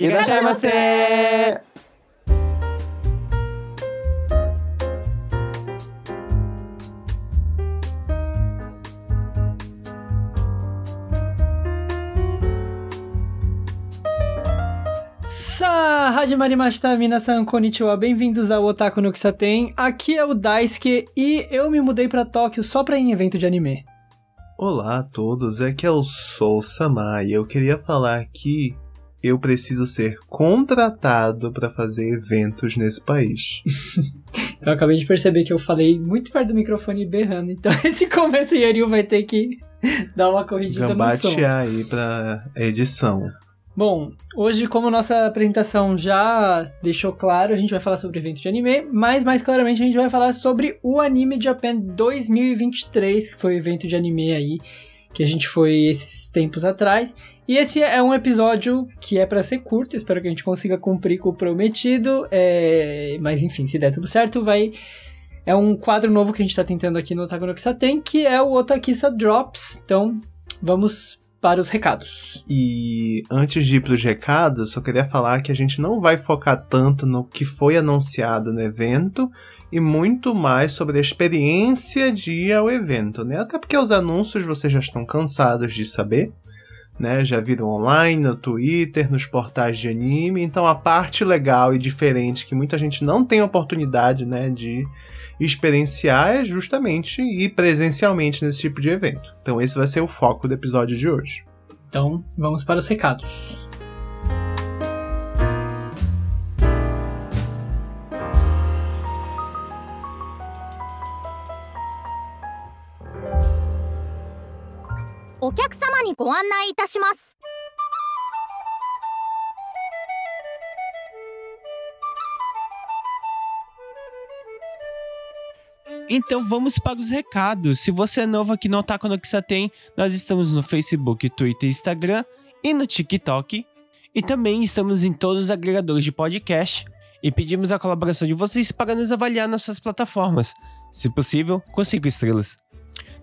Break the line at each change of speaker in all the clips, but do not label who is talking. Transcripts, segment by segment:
E deixar você!
Sa, Hajimari Mashita, minasan, konnichiwa, bem-vindos ao Otaku no Kisaten. Aqui é o Daisuke e eu me mudei para Tóquio só pra ir em evento de anime.
Olá a todos, aqui é o Sou Samai. Eu queria falar aqui eu preciso ser contratado para fazer eventos nesse país.
eu acabei de perceber que eu falei muito perto do microfone berrando, então esse começo Yariu vai ter que dar uma corrigida
Gambatear
no som.
aí pra edição.
Bom, hoje, como nossa apresentação já deixou claro, a gente vai falar sobre evento de anime, mas mais claramente a gente vai falar sobre o Anime Japan 2023, que foi o evento de anime aí que a gente foi esses tempos atrás. E esse é um episódio que é para ser curto, espero que a gente consiga cumprir com o prometido. É... Mas enfim, se der tudo certo, vai. É um quadro novo que a gente tá tentando aqui no Otaku no que é o Otakissa Drops. Então, vamos para os recados.
E antes de ir para os recados, só queria falar que a gente não vai focar tanto no que foi anunciado no evento e muito mais sobre a experiência de ir ao evento, né? Até porque os anúncios vocês já estão cansados de saber, né? Já viram online, no Twitter, nos portais de anime, então a parte legal e diferente que muita gente não tem oportunidade, né, de experienciar é justamente ir presencialmente nesse tipo de evento. Então esse vai ser o foco do episódio de hoje.
Então, vamos para os recados.
Então vamos para os recados. Se você é novo aqui no Otaku no tem, nós estamos no Facebook, Twitter, Instagram e no TikTok. E também estamos em todos os agregadores de podcast. E pedimos a colaboração de vocês para nos avaliar nas suas plataformas. Se possível, com 5 estrelas.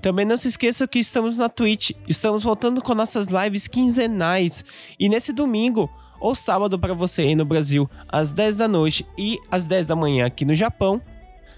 Também não se esqueça que estamos na Twitch. Estamos voltando com nossas lives quinzenais. E nesse domingo, ou sábado para você aí no Brasil, às 10 da noite e às 10 da manhã aqui no Japão,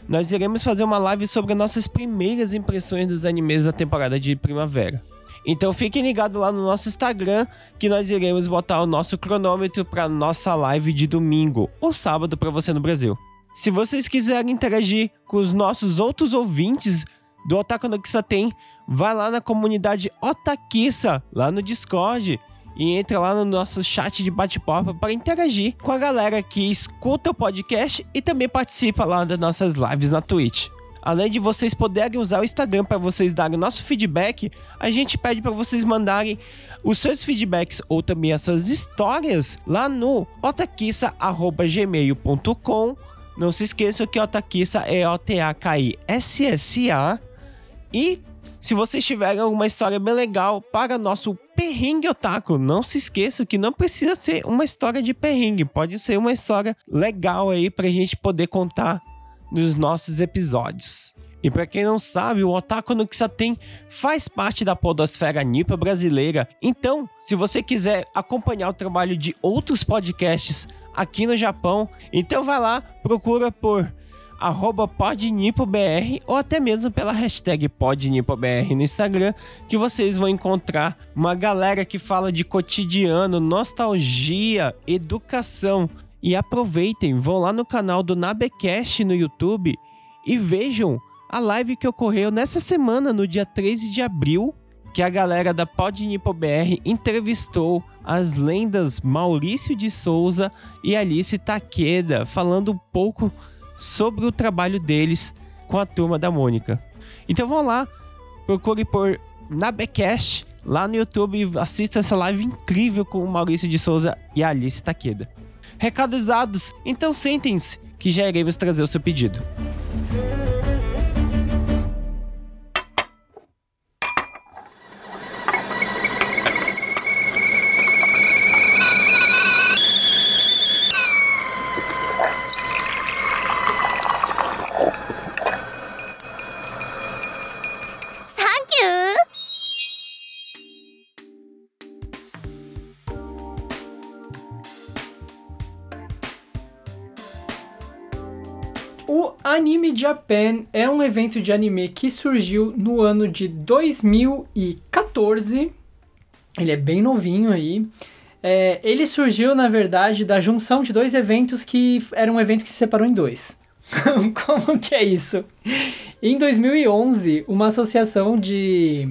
nós iremos fazer uma live sobre nossas primeiras impressões dos animes da temporada de primavera. Então fiquem ligados lá no nosso Instagram que nós iremos botar o nosso cronômetro para nossa live de domingo ou sábado para você no Brasil. Se vocês quiserem interagir com os nossos outros ouvintes do Otaku no Kissa tem, vai lá na comunidade Otakissa, lá no Discord e entra lá no nosso chat de bate-papo para interagir com a galera que escuta o podcast e também participa lá das nossas lives na Twitch. Além de vocês poderem usar o Instagram para vocês darem o nosso feedback, a gente pede para vocês mandarem os seus feedbacks ou também as suas histórias lá no otakissa@gmail.com. Não se esqueçam que Otakissa é O-T-A-K-I-S-S-A. E se vocês tiverem alguma história bem legal para nosso perrengue otaku, não se esqueça que não precisa ser uma história de perrengue, pode ser uma história legal aí pra gente poder contar nos nossos episódios. E para quem não sabe, o Otaku no tem faz parte da podosfera nipa brasileira. Então, se você quiser acompanhar o trabalho de outros podcasts aqui no Japão, então vai lá, procura por arroba podnipobr ou até mesmo pela hashtag podnipobr no Instagram, que vocês vão encontrar uma galera que fala de cotidiano, nostalgia, educação. E aproveitem, vão lá no canal do Nabecast no YouTube e vejam a live que ocorreu nessa semana, no dia 13 de abril, que a galera da PodNipoBR entrevistou as lendas Maurício de Souza e Alice Taqueda, falando um pouco sobre o trabalho deles com a turma da Mônica. Então vão lá, procure por Nabecast lá no YouTube e assista essa live incrível com o Maurício de Souza e a Alice Taqueda. Recados dados, então sentem-se que já iremos trazer o seu pedido.
Japan é um evento de anime que surgiu no ano de 2014. Ele é bem novinho aí. É, ele surgiu, na verdade, da junção de dois eventos que era um evento que se separou em dois. Como que é isso? Em 2011, uma associação de,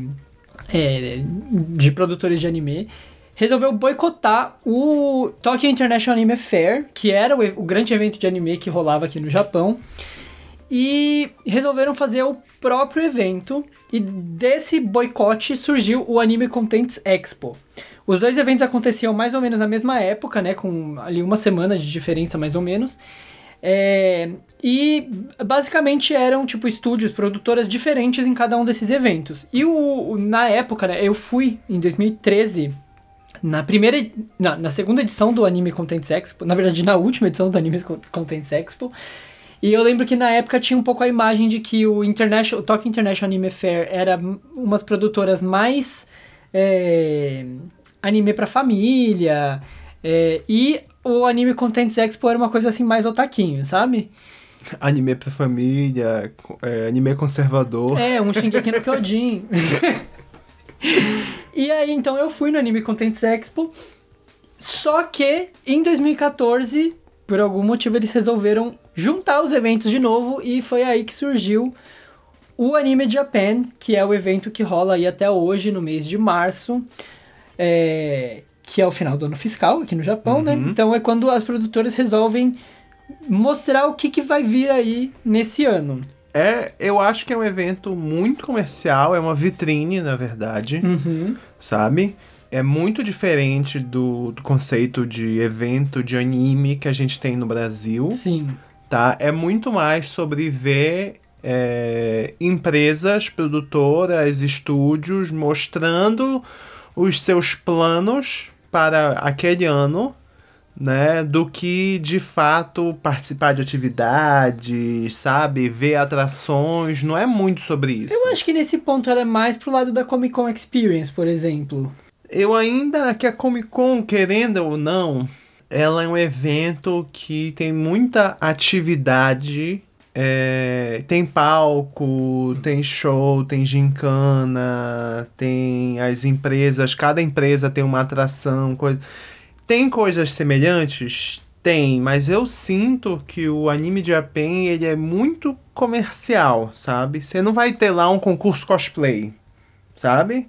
é, de produtores de anime resolveu boicotar o Tokyo International Anime Fair, que era o, o grande evento de anime que rolava aqui no Japão, e resolveram fazer o próprio evento. E desse boicote surgiu o Anime Contents Expo. Os dois eventos aconteciam mais ou menos na mesma época, né? Com ali uma semana de diferença, mais ou menos. É, e basicamente eram tipo estúdios, produtoras diferentes em cada um desses eventos. E o, na época, né, eu fui em 2013 na primeira. Na, na segunda edição do Anime Contents Expo, na verdade, na última edição do Anime Contents Expo. E eu lembro que na época tinha um pouco a imagem de que o International, o Tokyo International Anime Fair era umas produtoras mais é, anime para família. É, e o Anime Contents Expo era uma coisa assim mais otaquinho, sabe?
Anime pra família, é, anime conservador.
É, um Shingeki no Kyojin. e aí, então, eu fui no Anime Contents Expo. Só que, em 2014, por algum motivo, eles resolveram juntar os eventos de novo. E foi aí que surgiu o Anime Japan, que é o evento que rola aí até hoje, no mês de março. É, que é o final do ano fiscal aqui no Japão, né? uhum. né? Então é quando as produtoras resolvem mostrar o que, que vai vir aí nesse ano.
É, eu acho que é um evento muito comercial, é uma vitrine, na verdade,
uhum.
sabe? É muito diferente do, do, conceito de evento de anime que a gente tem no Brasil.
Sim.
Tá? É muito mais sobre ver é, empresas, produtoras, estúdios mostrando os seus planos para aquele ano né, do que de fato participar de atividades, sabe, ver atrações, não é muito sobre isso.
Eu acho que nesse ponto ela é mais pro lado da Comic Con Experience, por exemplo.
Eu ainda que a Comic Con, querendo ou não, ela é um evento que tem muita atividade é, tem palco, tem show, tem gincana, tem as empresas, cada empresa tem uma atração, coisa. Tem coisas semelhantes? Tem, mas eu sinto que o anime de Japan ele é muito comercial, sabe? Você não vai ter lá um concurso cosplay, sabe?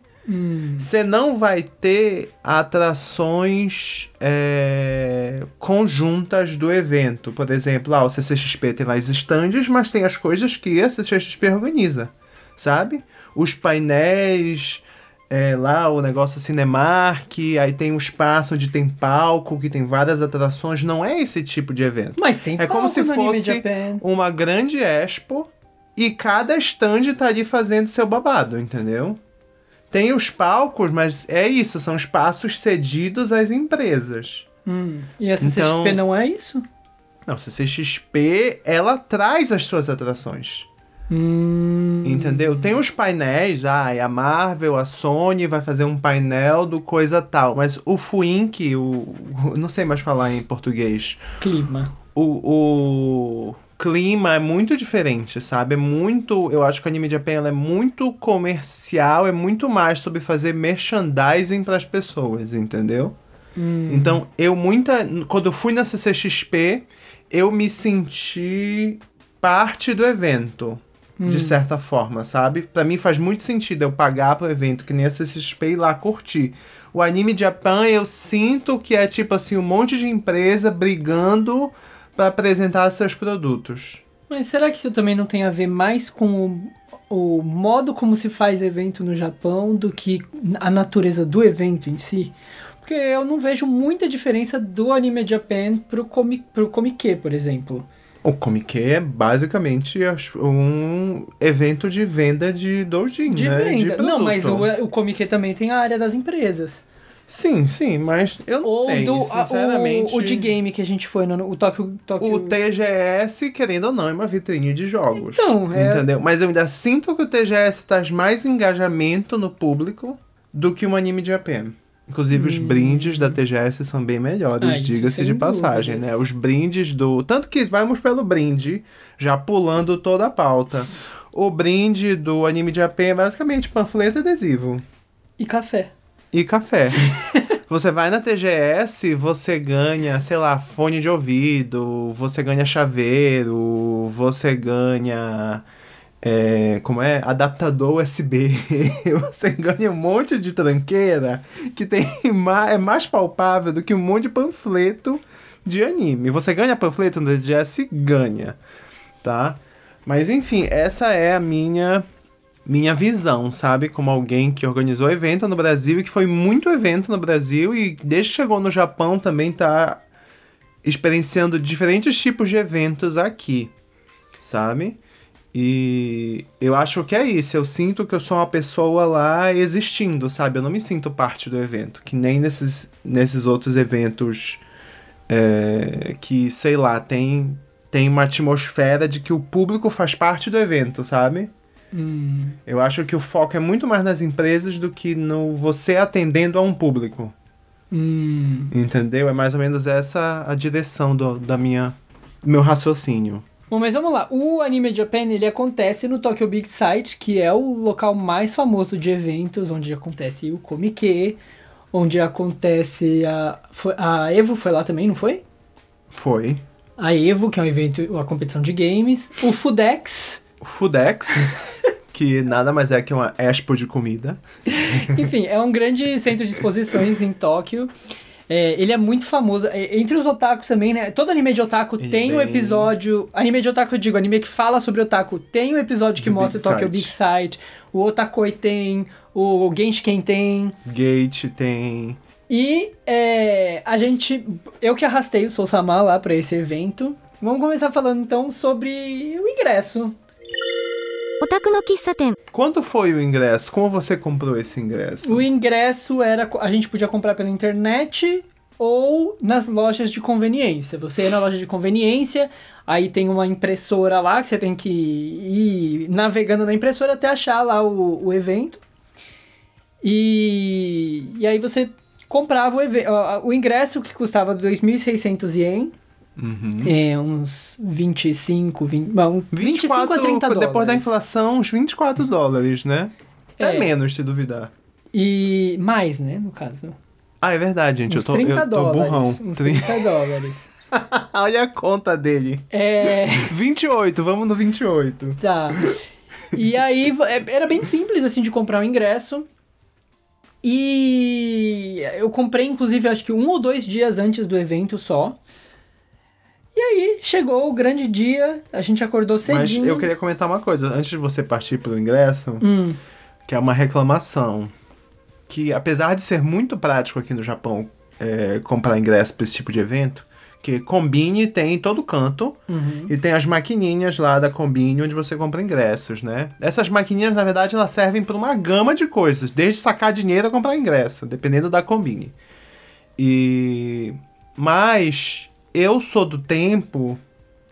Você hum. não vai ter atrações é, conjuntas do evento. Por exemplo, ah, o CCXP tem lá os stands, mas tem as coisas que a CCXP organiza, sabe? Os painéis, é, lá o negócio Cinemark, aí tem um espaço onde tem palco, que tem várias atrações. Não é esse tipo de evento.
Mas tem
É como se fosse uma grande expo e cada stand tá ali fazendo seu babado, entendeu? Tem os palcos, mas é isso, são espaços cedidos às empresas.
Hum. E a CCXP então, não é isso?
Não, a CCXP, ela traz as suas atrações.
Hum.
Entendeu? Tem os painéis, ah, a Marvel, a Sony vai fazer um painel do coisa tal, mas o Fuink, o. Não sei mais falar em português.
Clima.
O. o clima é muito diferente, sabe? É muito. Eu acho que o anime Japan é muito comercial, é muito mais sobre fazer merchandising para as pessoas, entendeu?
Hum.
Então, eu muita. Quando eu fui na CCXP, eu me senti parte do evento de hum. certa forma, sabe? Para mim faz muito sentido eu pagar pro evento que nem a CCXP e ir lá curtir. O anime Japan eu sinto que é tipo assim um monte de empresa brigando para apresentar seus produtos.
Mas será que isso também não tem a ver mais com o, o modo como se faz evento no Japão do que a natureza do evento em si? Porque eu não vejo muita diferença do Anime Japan pro, comi, pro Comique, por exemplo.
O Comic é basicamente um evento de venda de doujin,
de
né?
Venda. De não, mas o, o Comic também tem a área das empresas.
Sim, sim, mas eu não Ou sei, do, sinceramente...
O, o de game que a gente foi, no, o Tokyo, Tokyo...
O TGS, querendo ou não, é uma vitrine de jogos. Então, é... Entendeu? Mas eu ainda sinto que o TGS traz mais engajamento no público do que o Anime Japan. Inclusive, os brindes da TGS são bem melhores,
Ah,
diga-se de passagem,
dúvidas.
né? Os brindes do. Tanto que vamos pelo brinde, já pulando toda a pauta. O brinde do anime de AP é basicamente panfleto e adesivo.
E café.
E café. você vai na TGS, você ganha, sei lá, fone de ouvido, você ganha chaveiro, você ganha. é, como é? Adaptador USB. você ganha um monte de tranqueira que tem é mais palpável do que um monte de panfleto de anime. Você ganha panfleto no TGS? Ganha. Tá? Mas enfim, essa é a minha minha visão, sabe? Como alguém que organizou evento no Brasil e que foi muito evento no Brasil e desde que chegou no Japão também tá experienciando diferentes tipos de eventos aqui, sabe? E eu acho que é isso. Eu sinto que eu sou uma pessoa lá existindo, sabe? Eu não me sinto parte do evento, que nem nesses, nesses outros eventos é, que, sei lá, tem, tem uma atmosfera de que o público faz parte do evento, sabe?
Hum.
Eu acho que o foco é muito mais nas empresas do que no você atendendo a um público.
Hum.
Entendeu? É mais ou menos essa a direção do, da minha meu raciocínio.
Bom, mas vamos lá. O Anime Japan, ele acontece no Tokyo Big Sight, que é o local mais famoso de eventos, onde acontece o Comique, onde acontece a... foi- a Evo foi lá também, não foi?
Foi.
A Evo, que é um evento, uma competição de games. O Fudex,
Fudex, que nada mais é que uma expo de comida.
Enfim, é um grande centro de exposições em Tóquio. É, ele é muito famoso. É, entre os otakus também, né? Todo anime de otaku
Ele
tem um
bem-
episódio. Anime de otaku, eu digo, anime que fala sobre otaku tem um episódio que
Do
mostra o
Sight.
Big Sight. O Otakoi tem. O Genshiken tem.
Gate tem.
E é, a gente. Eu que arrastei o Sousama lá pra esse evento. Vamos começar falando então sobre o ingresso.
Quanto foi o ingresso? Como você comprou esse ingresso?
O ingresso era. A gente podia comprar pela internet ou nas lojas de conveniência. Você ia na loja de conveniência, aí tem uma impressora lá que você tem que ir navegando na impressora até achar lá o, o evento. E, e aí você comprava o, o ingresso que custava 2.600 ien,
Uhum.
É, uns 25, 20, bom, 25 a 30 dólares.
Depois da inflação, uns 24 dólares, né? É,
É.
menos, se duvidar.
E mais, né, no caso.
Ah, é verdade, gente.
Uns
eu tô,
30
eu tô
dólares.
burrão.
Uns
Tri-
30 dólares.
Olha a conta dele.
É.
28, vamos no 28.
Tá. E aí é- era bem simples assim de comprar o ingresso. E eu comprei, inclusive, acho que um ou dois dias antes do evento só. E aí chegou o grande dia, a gente acordou
Mas
cedinho.
eu queria comentar uma coisa. Antes de você partir pro ingresso,
Hum,
que é uma reclamação. Que apesar de ser muito prático aqui no Japão é, comprar ingresso pra esse tipo de evento, que Combine tem em todo canto.
uhum.
E tem as maquininhas lá da Combine onde você compra ingressos, né? Essas maquininhas, na verdade, elas servem para uma gama de coisas, desde sacar dinheiro a comprar ingresso, dependendo da Combine. E mas eu sou do tempo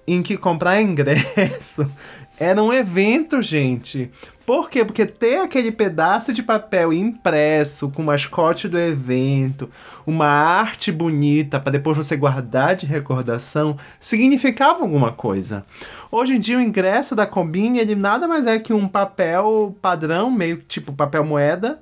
em que comprar ingresso era um evento, gente. Por quê? Porque ter aquele pedaço de papel impresso com o mascote do evento, uma arte bonita para depois você guardar de recordação, significava alguma coisa. Hoje em dia o ingresso da Combine, ele nada mais é que um papel padrão, meio tipo papel moeda,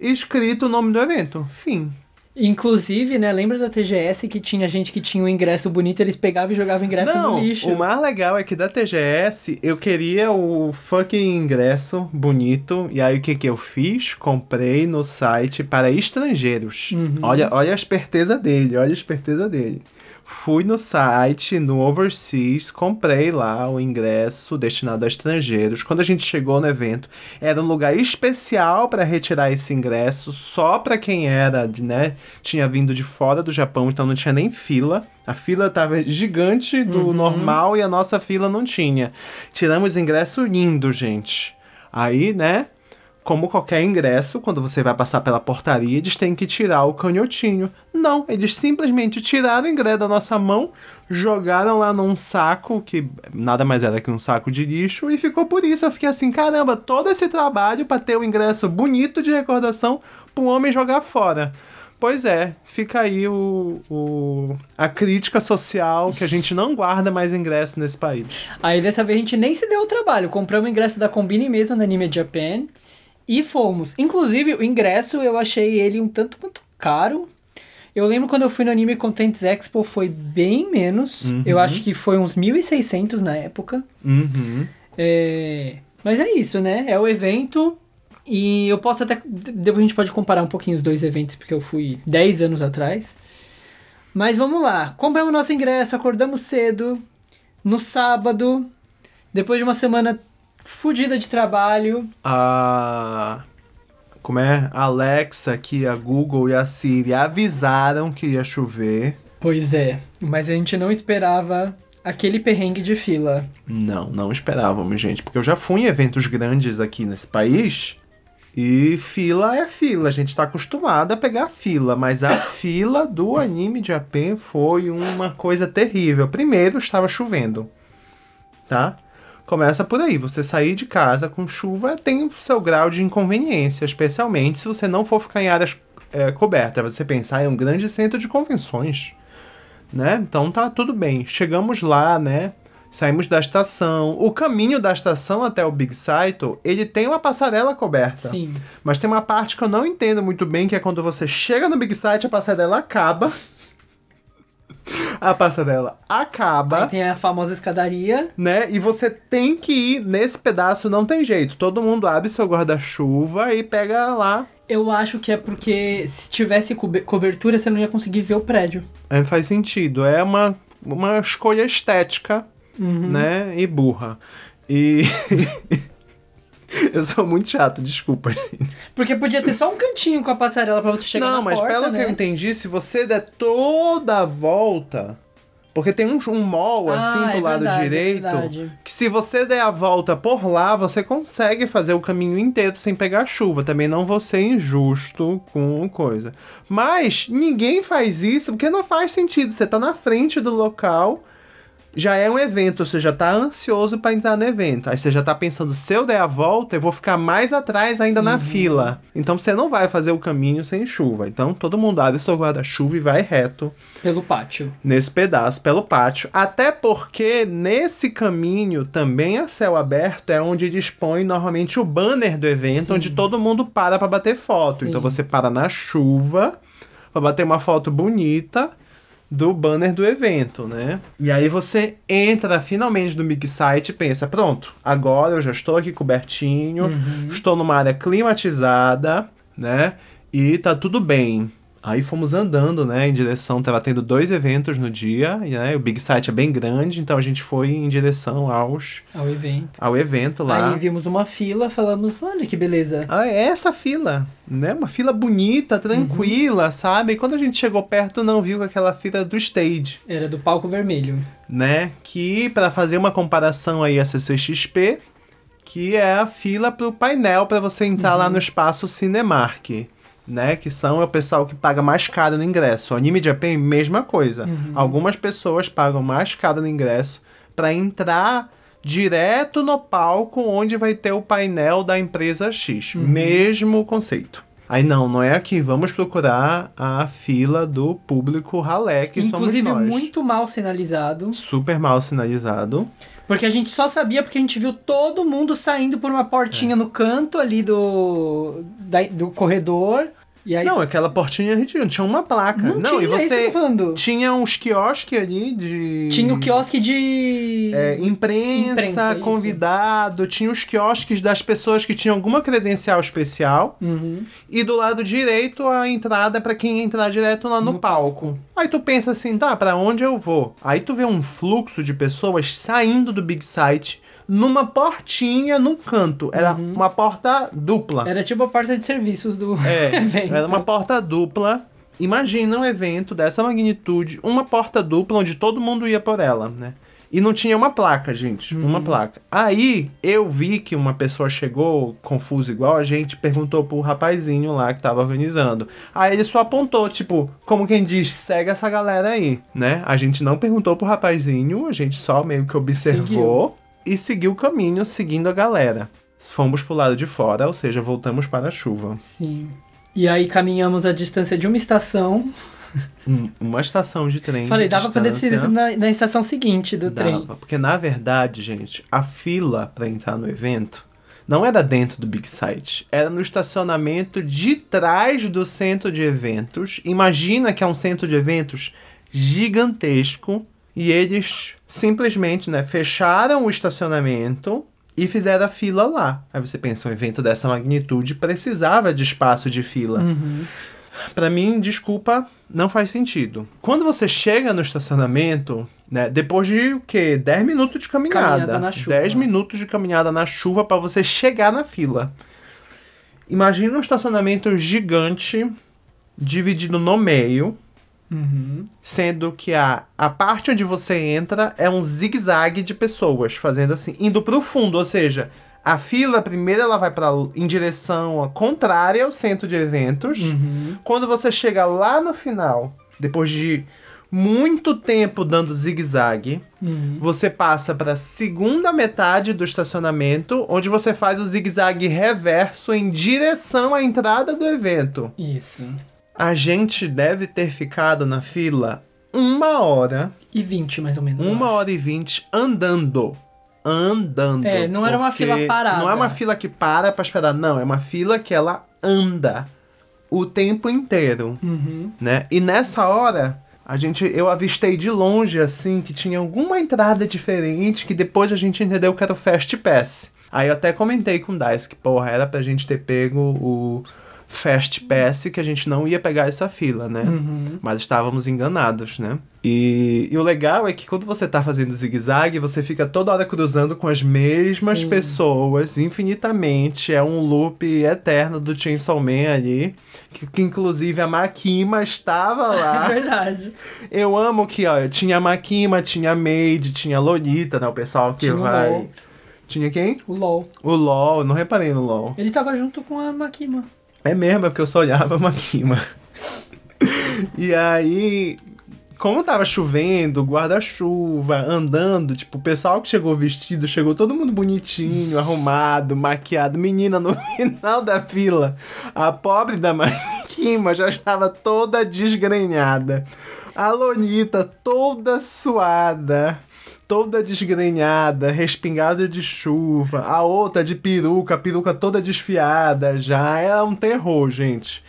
escrito o nome do evento. Fim.
Inclusive, né, lembra da TGS que tinha gente que tinha um ingresso bonito, eles pegavam e jogavam o ingresso
Não,
no lixo.
o mais legal é que da TGS eu queria o fucking ingresso bonito. E aí o que que eu fiz? Comprei no site para estrangeiros.
Uhum.
Olha, olha a esperteza dele, olha a esperteza dele. Fui no site, no Overseas, comprei lá o ingresso destinado a estrangeiros. Quando a gente chegou no evento, era um lugar especial para retirar esse ingresso, só para quem era, né, tinha vindo de fora do Japão, então não tinha nem fila. A fila tava gigante do normal e a nossa fila não tinha. Tiramos ingresso lindo, gente. Aí, né, como qualquer ingresso, quando você vai passar pela portaria, eles têm que tirar o canhotinho. Não, eles simplesmente tiraram o ingresso da nossa mão, jogaram lá num saco, que nada mais era que um saco de lixo, e ficou por isso. Eu fiquei assim, caramba, todo esse trabalho para ter o ingresso bonito de recordação para um homem jogar fora. Pois é, fica aí o, o- a crítica social que a gente não guarda mais ingresso nesse país.
Aí dessa vez a gente nem se deu o trabalho. Compramos o ingresso da Combine mesmo na Anime Japan e fomos. Inclusive, o ingresso eu achei ele um tanto quanto caro. Eu lembro quando eu fui no Anime Contents Expo foi bem menos. Eu acho que foi uns 1.600 na época.
Uhum.
É, Mas é isso, né? É o evento. E eu posso até. Depois a gente pode comparar um pouquinho os dois eventos, porque eu fui 10 anos atrás. Mas vamos lá. Compramos nosso ingresso, acordamos cedo. No sábado. Depois de uma semana fodida de trabalho.
A. Como é? A Alexa, aqui, a Google e a Siri avisaram que ia chover.
Pois é. Mas a gente não esperava aquele perrengue de fila.
Não, não esperávamos, gente. Porque eu já fui em eventos grandes aqui nesse país. E fila é fila. A gente tá acostumado a pegar fila. Mas a fila do anime Japan foi uma coisa terrível. Primeiro, estava chovendo. Tá? Começa por aí. Você sair de casa com chuva tem o seu grau de inconveniência. Especialmente se você não for ficar em áreas é, cobertas. Você pensar em um grande centro de convenções né? Então tá tudo bem. Chegamos lá, né? Saímos da estação. O caminho da estação até o Big Saito, ele tem uma passarela coberta.
Sim.
Mas tem uma parte que eu não entendo muito bem, que é quando você chega no Big Sight, a passarela acaba. A passarela acaba,
Aí tem a famosa escadaria.
né? E você tem que ir nesse pedaço, não tem jeito. Todo mundo abre seu guarda-chuva e pega lá.
Eu acho que é porque se tivesse cobe- cobertura, você não ia conseguir ver o prédio.
É, faz sentido. É uma, uma escolha estética,
Uhum.
né? E burra. E. eu sou muito chato, desculpa.
Porque podia ter só um cantinho com a passarela pra você chegar
Não,
na
mas
porta,
pelo
né?
que eu entendi, se você der toda a volta. Porque tem um, um mall
Ah,
assim pro
é
lado
verdade, é
direito.
verdade.
que se você der a volta por lá, você consegue fazer o caminho inteiro sem pegar chuva. Também não vou ser injusto com coisa. Mas ninguém faz isso porque não faz sentido. Você tá na frente do local. Já é um evento, você já tá ansioso pra entrar no evento. Aí você já tá pensando, se eu der a volta, eu vou ficar mais atrás ainda
Uhum.
na fila. Então você não vai fazer o caminho sem chuva. Então todo mundo abre seu guarda-chuva e vai reto
Pelo pátio.
nesse pedaço pelo pátio. Até porque nesse caminho, também a céu aberto, é onde dispõe normalmente o banner do evento, onde todo mundo para pra bater foto.
Sim.
Então você para na chuva pra bater uma foto bonita do banner do evento, né? E aí você entra finalmente no Big Site e pensa, pronto, agora eu já estou aqui cobertinho, estou numa área climatizada, né? E tá tudo bem. Aí fomos andando, né, em direção, tava tendo dois eventos no dia, e, né, o Big Site é bem grande, então a gente foi em direção aos,
Ao evento.
ao evento lá.
Aí vimos uma fila, falamos, olha que beleza.
Ah, é essa fila, né? Uma fila bonita, tranquila, sabe? E quando a gente chegou perto, não viu aquela fila do stage,
Era do palco vermelho.
né? Que, para fazer uma comparação aí a CCXP, que é a fila pro painel para você entrar lá no espaço Cinemark, né? Que são o pessoal que paga mais caro no ingresso. O Anime Japan, mesma coisa. Algumas pessoas pagam mais caro no ingresso para entrar direto no palco onde vai ter o painel da empresa X. Mesmo conceito. Aí não, não é aqui. Vamos procurar a fila do público ralé, que
Inclusive,
somos nós.
muito mal sinalizado.
Super mal sinalizado.
Porque a gente só sabia porque a gente viu todo mundo saindo por uma
É.
portinha no canto ali do, da- do corredor. Aí
Não, aquela portinha ridícula. Tinha uma placa.
Não
Não,
tinha,
e
é isso
você tinha uns quiosques ali de.
tinha o quiosque de.
É, imprensa,
Imprensa, isso.
convidado, tinha os quiosques das pessoas que tinham alguma credencial especial.
Uhum.
E do lado direito a entrada para quem entrar direto lá no,
No
palco. Aí tu pensa assim, tá, pra onde eu vou? Aí tu vê um fluxo de pessoas saindo do Big Site numa portinha no canto. Era
Uhum.
uma porta dupla.
Era tipo a porta de serviços do
É,
evento.
era uma porta dupla. Imagina um evento dessa magnitude, uma porta dupla onde todo mundo ia por ela, né? E não tinha uma placa, gente, uma placa. Aí eu vi que uma pessoa chegou confuso igual a gente, perguntou pro rapazinho lá que tava organizando. Aí ele só apontou, tipo, como quem diz, segue essa galera aí, né? A gente não perguntou pro rapazinho, a gente só meio que observou e seguiu o caminho seguindo a galera. Fomos pro lado de fora, ou seja, voltamos para a chuva.
Sim. E aí caminhamos a distância de uma estação.
Um- Uma estação de trem.
Falei,
de
dava pra descer na, na estação seguinte do trem.
Dava, porque na verdade, gente, a fila pra entrar no evento não era dentro do Big Site, era no estacionamento de trás do centro de eventos. Imagina que é um centro de eventos gigantesco e eles simplesmente, né, fecharam o estacionamento e fizeram a fila lá. Aí você pensa, um evento dessa magnitude precisava de espaço de fila.
Uhum.
Pra mim, desculpa, não faz sentido. Quando você chega no estacionamento, né, depois de o quê? 10 minutos de caminhada.
Caminhada na chuva.
10 minutos de caminhada na chuva pra você chegar na fila. Imagina um estacionamento gigante dividido no meio,
Uhum.
sendo que a, a parte onde você entra é um zigue-zague de pessoas, fazendo assim, indo pro fundo, ou seja, a fila primeiro ela vai para em direção contrária ao centro de eventos.
Uhum.
Quando você chega lá no final, depois de muito tempo dando zigue-zague,
Uhum.
você passa para a segunda metade do estacionamento, onde você faz o zigue-zague reverso em direção à entrada do evento.
Isso.
A gente deve ter ficado na fila uma hora,
E 20, mais ou menos.
uma hora e vinte andando. Andando.
É, não era uma fila parada.
Não é uma fila que para pra esperar, não. É uma fila que ela anda o tempo inteiro,
Uhum.
né? E nessa hora, a gente, eu avistei de longe, assim, que tinha alguma entrada diferente, que depois a gente entendeu que era o Fast Pass. Aí eu até comentei com o Dice que, porra, era pra gente ter pego o Fast Pass, que a gente não ia pegar essa fila, né?
Uhum.
Mas estávamos enganados, né? E, e o legal é que quando você tá fazendo zigue-zague, você fica toda hora cruzando com as mesmas
Sim.
pessoas, infinitamente. É um loop eterno do Chainsaw Man ali. Que, que inclusive a Makima estava
É
lá.
verdade.
Eu amo que, ó, tinha a Makima, tinha a Maid, tinha a Lolita, né? O pessoal que
Tinha o
vai.
LOL.
Tinha quem?
O LOL.
O LOL, não reparei no LOL.
Ele tava junto com a Makima.
É mesmo, é porque eu só olhava a Makima. e aí, como tava chovendo, guarda-chuva, andando, tipo, o pessoal que chegou vestido, chegou todo mundo bonitinho, arrumado, maquiado. Menina, no final da fila, a pobre da Makima já estava toda desgrenhada. A Lonita toda suada. Toda desgrenhada, respingada de chuva, a outra de peruca, a peruca toda desfiada já. Era um terror, gente.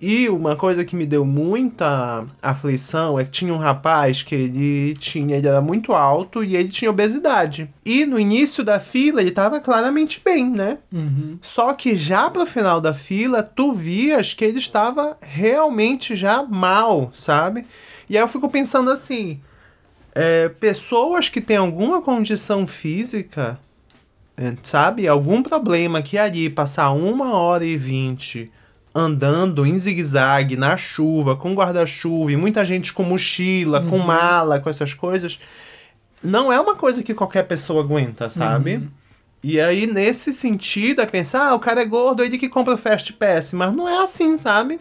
E uma coisa que me deu muita aflição é que tinha um rapaz que ele tinha, ele era muito alto e ele tinha obesidade. E no início da fila ele tava claramente bem, né?
Uhum.
Só que já pro final da fila, tu vias que ele estava realmente já mal, sabe? E aí eu fico pensando assim, é, pessoas que têm alguma condição física, é, sabe? Algum problema que ali passar uma hora e vinte andando em zigue-zague, na chuva, com guarda-chuva, e muita gente com mochila, com mala, com essas coisas, não é uma coisa que qualquer pessoa aguenta, sabe? E aí, nesse sentido, é pensar, ah, o cara é gordo, ele que compra o Fast Pass. Mas não é assim, sabe?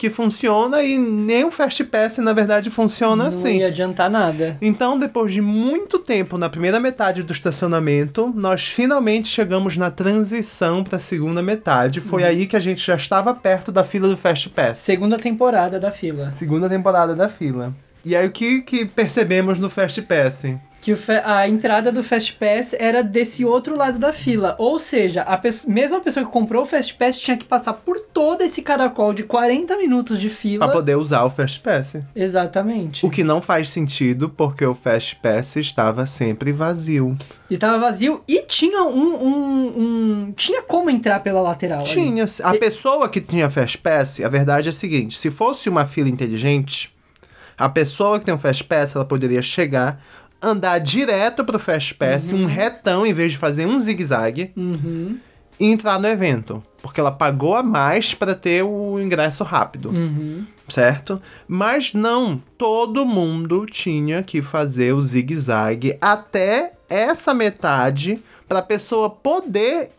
Que funciona e nem o Fast Pass, na verdade, funciona
Não
assim.
ia adiantar nada.
Então, depois de muito tempo na primeira metade do estacionamento, nós finalmente chegamos na transição para a segunda metade. Foi aí que a gente já estava perto da fila do Fast Pass.
Segunda temporada da fila.
Segunda temporada da fila. E aí, o que, que percebemos no Fast Pass?
Que a entrada do Fast Pass era desse outro lado da fila. Ou seja, a pesso- mesmo a pessoa que comprou o Fast Pass tinha que passar por todo esse caracol de 40 minutos de fila.
Para poder usar o Fast Pass.
Exatamente.
O que não faz sentido, porque o Fast Pass estava sempre vazio.
Estava vazio e tinha um, um, um- Tinha como entrar pela lateral. ali.
Tinha. A
E-
pessoa que tinha Fast Pass, a verdade é a seguinte: se fosse uma fila inteligente, a pessoa que tem um Fast Pass, ela poderia chegar, andar direto pro Fast Pass, um retão, em vez de fazer um zigue-zague,
Uhum,
e entrar no evento. Porque ela pagou a mais para ter o ingresso rápido.
uhum.
certo? Mas não, todo mundo tinha que fazer o zigue-zague até essa metade para a pessoa poder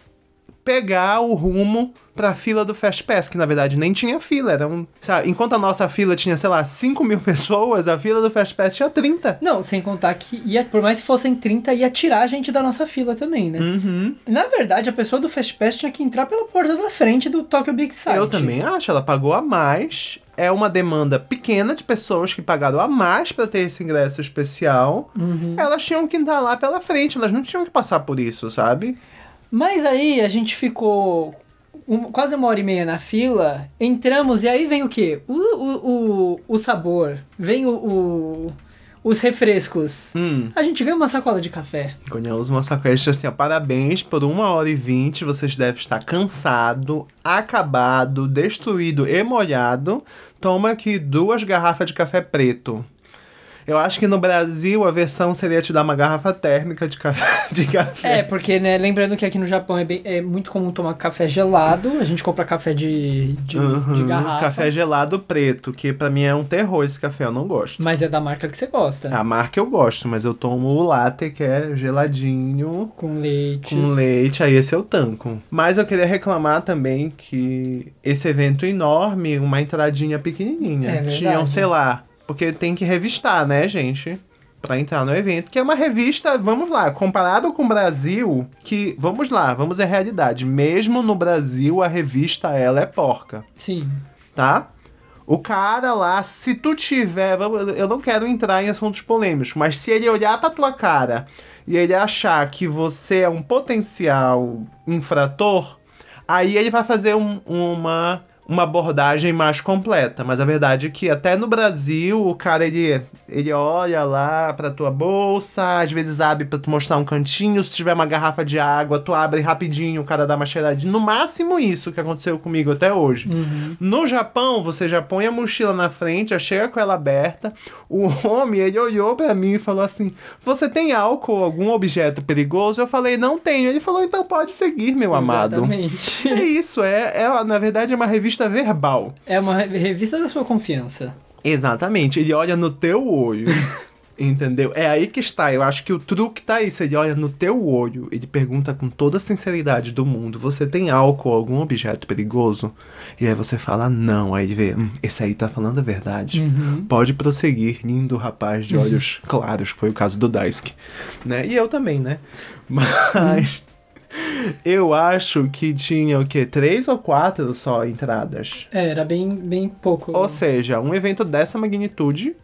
pegar o rumo pra fila do Fast Pass, que na verdade nem tinha fila, era um, sabe, enquanto a nossa fila tinha, sei lá, 5 mil pessoas, a fila do Fast Pass tinha 30.
Não, sem contar que ia, por mais que fossem 30, ia tirar a gente da nossa fila também, né?
Uhum.
Na verdade, a pessoa do Fast Pass tinha que entrar pela porta da frente do Tokyo Big Sight.
Eu também acho, ela pagou a mais. É uma demanda pequena de pessoas que pagaram a mais pra ter esse ingresso especial. Elas tinham que entrar lá pela frente, elas não tinham que passar por isso, sabe?
Mas aí a gente ficou um- quase uma hora e meia na fila, entramos e aí vem o quê? O, o, o, o sabor, vem o, o- os refrescos.
Hum.
A gente ganha uma sacola de café.
Ganhamos uma sacola assim, ó, parabéns por uma hora e vinte. Vocês devem estar cansado, acabado, destruído e molhado. Toma aqui duas garrafas de café preto. Eu acho que no Brasil a versão seria te dar uma garrafa térmica de café. De café.
É, porque, né, lembrando que aqui no Japão é, bem- é muito comum tomar café gelado, a gente compra café de, de, de
Uhum,
garrafa.
Café gelado preto, que pra mim é um terror esse café, eu não gosto.
Mas é da marca que você gosta.
A marca eu gosto, mas eu tomo o latte, que é geladinho,
Com leite.
com leite, aí esse eu tanco. Mas eu queria reclamar também que esse evento enorme, uma entradinha pequenininha.
É.
Tinham, sei lá, porque tem que revistar, né, gente? Pra entrar no evento, que é uma revista, vamos lá, comparado com o Brasil, que, vamos lá, vamos à realidade. Mesmo no Brasil, a revista, ela é porca
Sim.
tá? O cara lá, se tu tiver, eu não quero entrar em assuntos polêmicos, mas se ele olhar pra tua cara e ele achar que você é um potencial infrator, aí ele vai fazer um- uma uma abordagem mais completa, mas a verdade é que até no Brasil o cara ele, ele olha lá pra tua bolsa, às vezes abre pra tu mostrar um cantinho, se tiver uma garrafa de água, tu abre rapidinho, o cara dá uma cheiradinha, no máximo isso que aconteceu comigo até hoje. No Japão, você já põe a mochila na frente, já chega com ela aberta. O homem, ele olhou pra mim e falou assim: Você tem álcool, algum objeto perigoso? Eu falei: Não tenho. Ele falou: Então pode seguir, meu amado.
Exatamente.
É isso, é, é, na verdade, é uma revista verbal.
É uma re- revista da sua confiança.
Exatamente, ele olha no teu olho. Entendeu? É aí que está. Eu acho que o truque tá isso. Ele olha no teu olho, ele pergunta com toda a sinceridade do mundo: Você tem álcool, algum objeto perigoso? E aí você fala: Não. Aí ele vê: hum, Esse aí tá falando a verdade. Pode prosseguir, lindo rapaz de olhos claros, que foi o caso do Daisuke. Né? E eu também, né? Mas. Eu acho que tinha o quê? Três ou quatro só entradas.
É, era bem, bem pouco.
Ou seja, um evento dessa magnitude,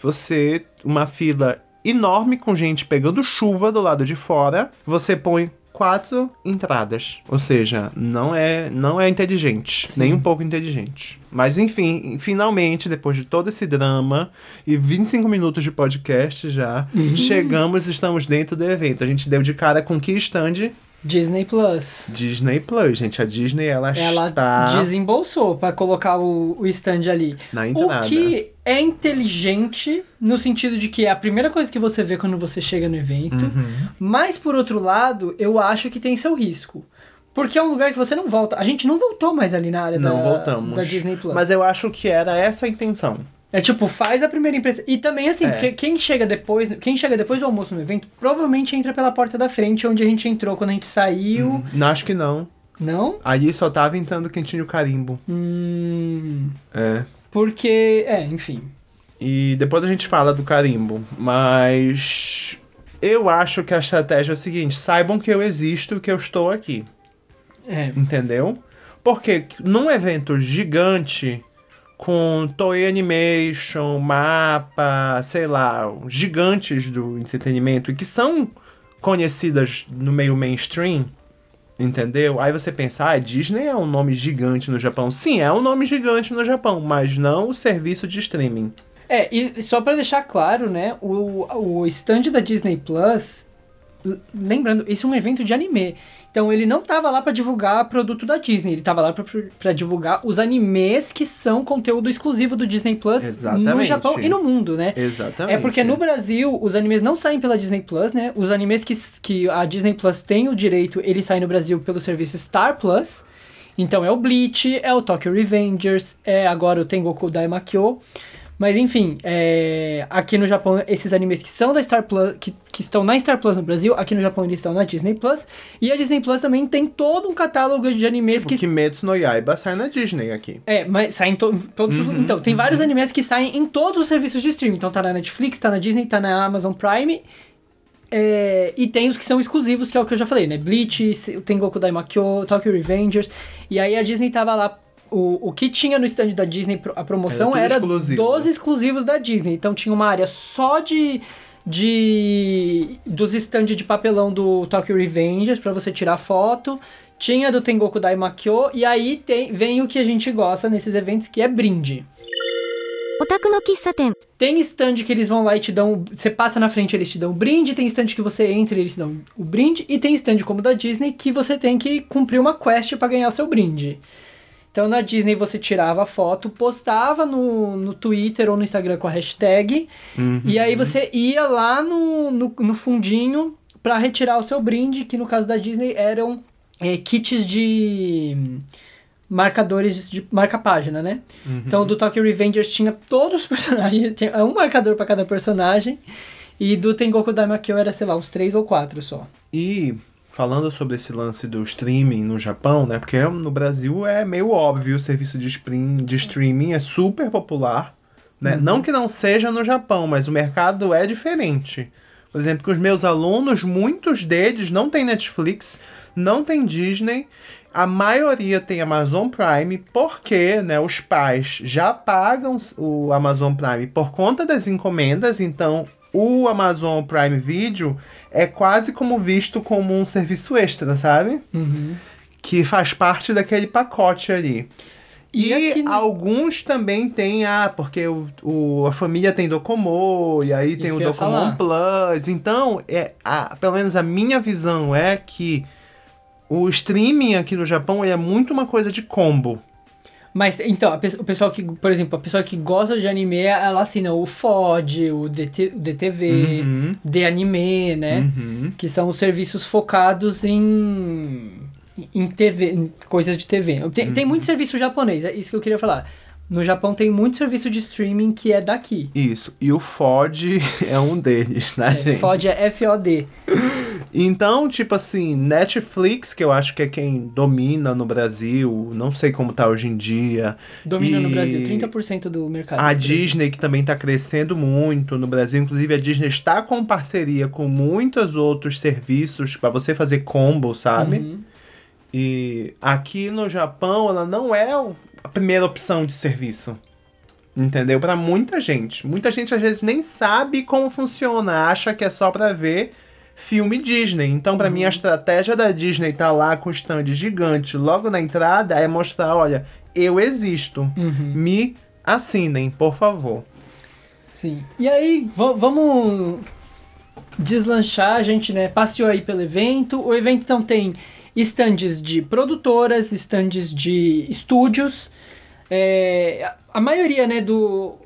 você, uma fila enorme com gente pegando chuva do lado de fora, você põe quatro entradas. Ou seja, não é, não é inteligente, nem um pouco inteligente. Mas enfim, finalmente, depois de todo esse drama e 25 minutos de podcast já, chegamos, estamos dentro do evento. A gente deu de cara com que stand?
Disney Plus.
Disney Plus, gente. A Disney, ela,
Ela
está
desembolsou pra colocar o, o stand ali.
na entrada.
O que é inteligente no sentido de que é a primeira coisa que você vê quando você chega no evento.
Uhum.
Mas por outro lado, eu acho que tem seu risco. Porque é um lugar que você não volta. A gente não voltou mais ali na área
Não
da,
voltamos.
da Disney Plus.
Mas eu acho que era essa a intenção.
É tipo, faz a primeira impressão. E também assim,
É.
porque quem chega depois, quem chega depois do almoço no evento, provavelmente entra pela porta da frente, onde a gente entrou quando a gente saiu.
Não, acho que não.
Não?
Ali só tava entrando quem tinha o carimbo.
Hum.
É.
Porque, é, enfim.
E depois a gente fala do carimbo. Mas. Eu acho que a estratégia é a seguinte: saibam que eu existo, que eu estou aqui.
É.
Entendeu? Porque num evento gigante, com Toei Animation, mapa, sei lá, gigantes do entretenimento, e que são conhecidas no meio mainstream, entendeu? Aí você pensa, ah, Disney é um nome gigante no Japão. Sim, é um nome gigante no Japão, mas não o serviço de streaming.
É, e só pra deixar claro, né, o, o stand da Disney Plus, lembrando, isso é um evento de anime. Então ele não tava lá pra divulgar produto da Disney, ele tava lá pra- pra divulgar os animes que são conteúdo exclusivo do Disney Plus no
Exatamente.
Japão e no mundo, né?
Exatamente.
É porque no Brasil os animes não saem pela Disney Plus, né? Os animes que, que a Disney Plus tem o direito, eles saem no Brasil pelo serviço Star Plus. Então é o Bleach, é o Tokyo Revengers, é agora o Tengoku Daimakyo. Mas enfim, é, aqui no Japão, esses animes que são da Star Plus, que, que estão na Star Plus no Brasil, aqui no Japão eles estão na Disney Plus. E a Disney Plus também tem todo um catálogo de animes
Tipo,
que
Kimetsu no Yaiba sai na Disney aqui.
é, mas saem to todos os- Então, tem vários animes que saem em todos os serviços de streaming. Então tá na Netflix, tá na Disney, tá na Amazon Prime. É, e tem os que são exclusivos, que é o que eu já falei, né? Bleach, Se- Tengoku Daimakyo, Tokyo Revengers. E aí a Disney tava lá. O, o que tinha no stand da Disney, a promoção
Era
era,
exclusivo.
dos exclusivos da Disney. Então tinha uma área só de de dos estandes de papelão do Tokyo Revengers para você tirar foto. Tinha do Tengoku Daimakyo e aí tem, vem o que a gente gosta nesses eventos que é brinde. Tem stand que eles vão lá e te dão. Você passa na frente, eles te dão o brinde. Tem stand que você entra e eles te dão o brinde. E tem stand como o da Disney que você tem que cumprir uma quest para ganhar seu brinde. Então na Disney você tirava a foto, postava no, no Twitter ou no Instagram com a hashtag. E aí você ia lá no, no, no fundinho pra retirar o seu brinde, que no caso da Disney eram é, kits de marcadores de marca-página, né? Então do Tokyo Revengers tinha todos os personagens, tinha um marcador pra cada personagem. E do Tengoku Daimakyo era, sei lá, uns três ou quatro só.
E falando sobre esse lance do streaming no Japão, né? Porque no Brasil é meio óbvio, o serviço de, stream, de streaming é super popular. Né? Não que não seja no Japão, mas o mercado é diferente. Por exemplo, com os meus alunos, muitos deles não tem Netflix, não tem Disney. A maioria tem Amazon Prime, porque né, os pais já pagam o Amazon Prime por conta das encomendas, então o Amazon Prime Video é quase como visto como um serviço extra, sabe? Que faz parte daquele pacote ali.
E
E,
no-
alguns também têm, ah, porque o, o- a família tem Docomo, e aí tem
Isso
o Docomon Plus. Então, é, a, pelo menos a minha visão é que o streaming aqui no Japão é muito uma coisa de combo.
Mas, então, a o pessoal que, por exemplo, a pessoa que gosta de anime, ela assina o FOD, o, DT, o DTV,
Uhum.
The Anime, né?
Uhum.
Que são os serviços focados em, em TV, em coisas de TV. Tem, tem
Uhum.
muito serviço japonês, é isso que eu queria falar. No Japão tem muito serviço de streaming que é daqui.
Isso. E o FOD é um deles, né,
É,
gente?
FOD é FOD.
Então, tipo assim, Netflix, que eu acho que é quem domina no Brasil, não sei como tá hoje em dia.
Domina no
E
Brasil 30% do mercado.
A. Disney, que também tá crescendo muito no Brasil. Inclusive, a Disney está com parceria com muitos outros serviços para você fazer combo, sabe?
Uhum.
E aqui no Japão, ela não é a primeira opção de serviço. Entendeu? Pra muita gente. Muita gente às vezes nem sabe como funciona, acha que é só pra ver filme Disney. Então, pra mim, a estratégia da Disney tá lá com o stand gigante logo na entrada é mostrar, olha, eu existo.
Uhum.
Me assinem, por favor.
Sim. E aí, va- vamos deslanchar, a gente, né, passeou aí pelo evento. O evento, então, tem estandes de produtoras, estandes de estúdios. É, a maioria, né, do...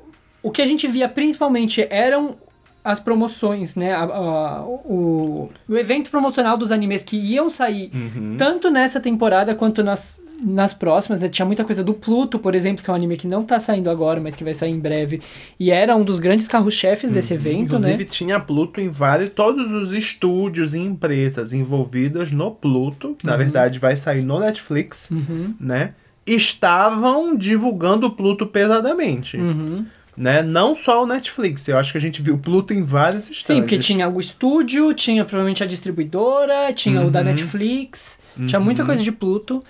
O que a gente via principalmente eram as promoções, né, a- a- o, o evento promocional dos animes que iam sair
Uhum.
tanto nessa temporada quanto nas, nas próximas, né? Tinha muita coisa do Pluto, por exemplo, que é um anime que não tá saindo agora, mas que vai sair em breve. E era um dos grandes carros-chefes desse evento,
Inclusive,
né?
tinha Pluto em vários, todos os estúdios e empresas envolvidas no Pluto, que na verdade vai sair no Netflix,
Uhum.
né? Estavam divulgando o Pluto pesadamente.
Uhum.
Né? Não só o Netflix, eu acho que a gente viu Pluto em vários stands.
Sim, porque tinha o estúdio, tinha provavelmente a distribuidora, tinha o da
Uhum.
Netflix, tinha muita coisa de Pluto.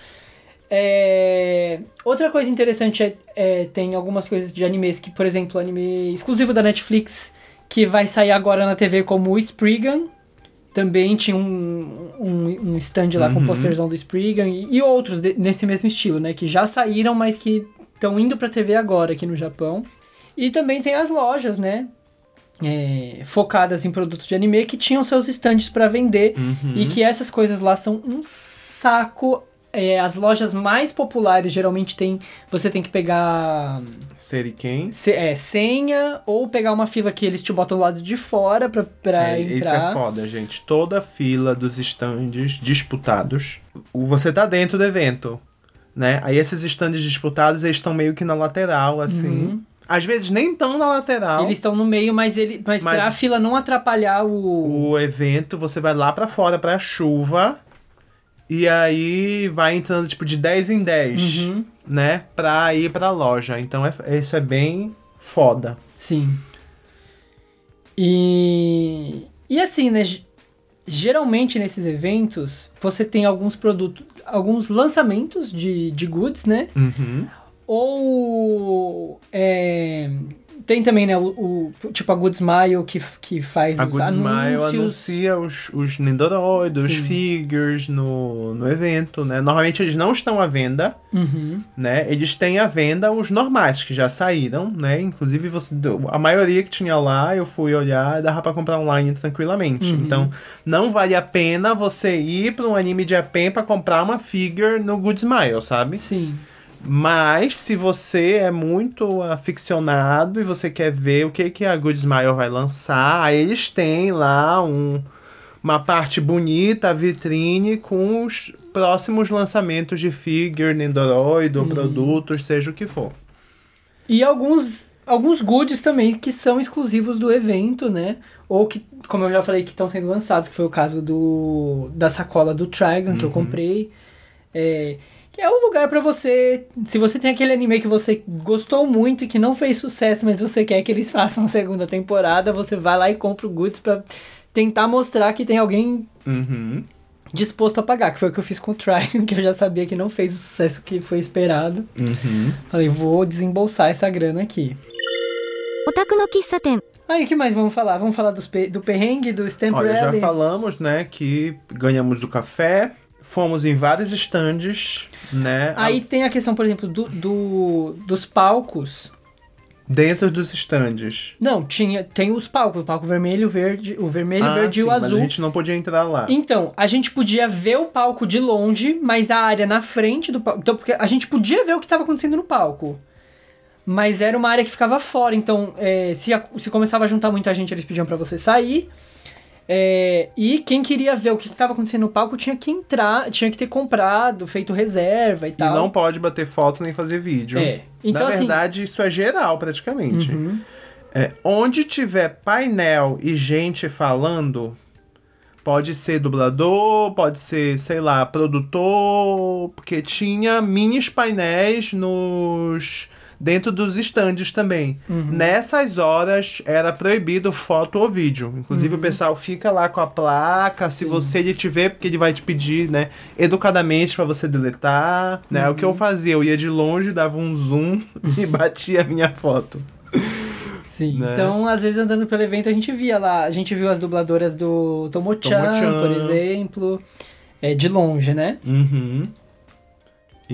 É, Outra coisa interessante é, é, tem algumas coisas de animes que, por exemplo, anime exclusivo da Netflix, que vai sair agora na TV como o Spriggan. Também tinha um, um, um stand lá com
Uhum.
posterzão do Spriggan e, e outros de- nesse mesmo estilo, né? Que já saíram, mas que estão indo pra TV agora aqui no Japão. E também tem as lojas, né? é, focadas em produtos de anime que tinham seus estandes para vender
Uhum.
e que essas coisas lá são um saco. É, as lojas mais populares geralmente tem. Você tem que pegar
Seriken.
se- é, senha ou pegar uma fila que eles te botam do lado de fora pra, pra
É, isso
entrar.
é foda, gente. Toda a fila dos stands disputados, você tá dentro do evento, né? Aí esses stands disputados, eles estão meio que na lateral, assim.
Uhum.
Às vezes nem tão na lateral.
Eles estão no meio, mas ele, mas,
Mas-
pra fila não atrapalhar o.
O evento, você vai lá pra fora pra chuva. E aí vai entrando tipo de 10 em 10,
Uhum.
né? Pra ir pra loja. Então é, isso é bem foda.
Sim. E. E assim, né? ge- Geralmente nesses eventos você tem alguns produtos, alguns lançamentos de, de goods, né?
Uhum.
Ou. é, tem também, né? O, o- tipo a Good Smile que, que faz
A
os
Good Smile anuncia os, os Nendoroid, os figures no, no evento, né? Normalmente eles não estão à venda,
Uhum.
né? Eles têm à venda os normais, que já saíram, né? Inclusive, você, a maioria que tinha lá, eu fui olhar, dava pra comprar online tranquilamente.
Uhum.
Então, não vale a pena você ir pra um anime de Japan pra comprar uma figure no Good Smile, sabe?
Sim.
Mas se você é muito aficionado e você quer ver o que, que a Good Smile vai lançar, aí eles têm lá um, uma parte bonita, a vitrine, com os próximos lançamentos de figure, Nendoroid ou produtos, seja o que for.
E alguns, alguns goods também que são exclusivos do evento, né? Ou que, como eu já falei, que estão sendo lançados, que foi o caso do da sacola do Trigon que eu comprei. É, que é o lugar para você. Se você tem aquele anime que você gostou muito e que não fez sucesso, mas você quer que eles façam a segunda temporada, você vai lá e compra o Goods pra tentar mostrar que tem alguém
uhum.
disposto a pagar, que foi o que eu fiz com o Trigon, que eu já sabia que não fez o sucesso que foi esperado.
Uhum.
Falei, vou desembolsar essa grana aqui. Aí, o que mais vamos falar? Vamos falar dos pe do perrengue, do Stamper
Olha, já falamos, né, que ganhamos o café, fomos em vários estandes né?
Aí tem a questão, por exemplo, do, do- dos palcos.
Dentro dos estandes.
Não, tinha, tem os palcos, o palco vermelho, verde, o vermelho,
Ah,
verde e
sim,
o
mas
azul.
a gente não podia entrar lá.
Então, a gente podia ver o palco de longe, mas a área na frente do palco. Então, porque a gente podia ver o que estava acontecendo no palco. Mas era uma área que ficava fora. Então, é, se, a- se começava a juntar muita gente, eles pediam pra você sair. É, e quem queria ver o que estava acontecendo no palco tinha que entrar, tinha que ter comprado, feito reserva e
E
tal.
não pode bater foto nem fazer vídeo.
É. Então,
Na
assim-
verdade, isso é geral, praticamente.
Uhum.
É, onde tiver painel e gente falando, pode ser dublador, pode ser, sei lá, produtor, porque tinha minis painéis nos dentro dos estandes também.
Uhum.
Nessas horas era proibido foto ou vídeo. Inclusive o
Uhum.
pessoal fica lá com a placa, se você ele te ver, porque ele vai te pedir, né, educadamente pra você deletar, né? O que
Uhum.
eu fazia, eu ia de longe, dava um zoom e batia a minha foto.
Sim.
né?
Então, às vezes, andando pelo evento, a gente via lá. A gente viu as dubladoras do Tomo-chan,
Tomo-chan.
por exemplo. É, de longe, né?
Uhum.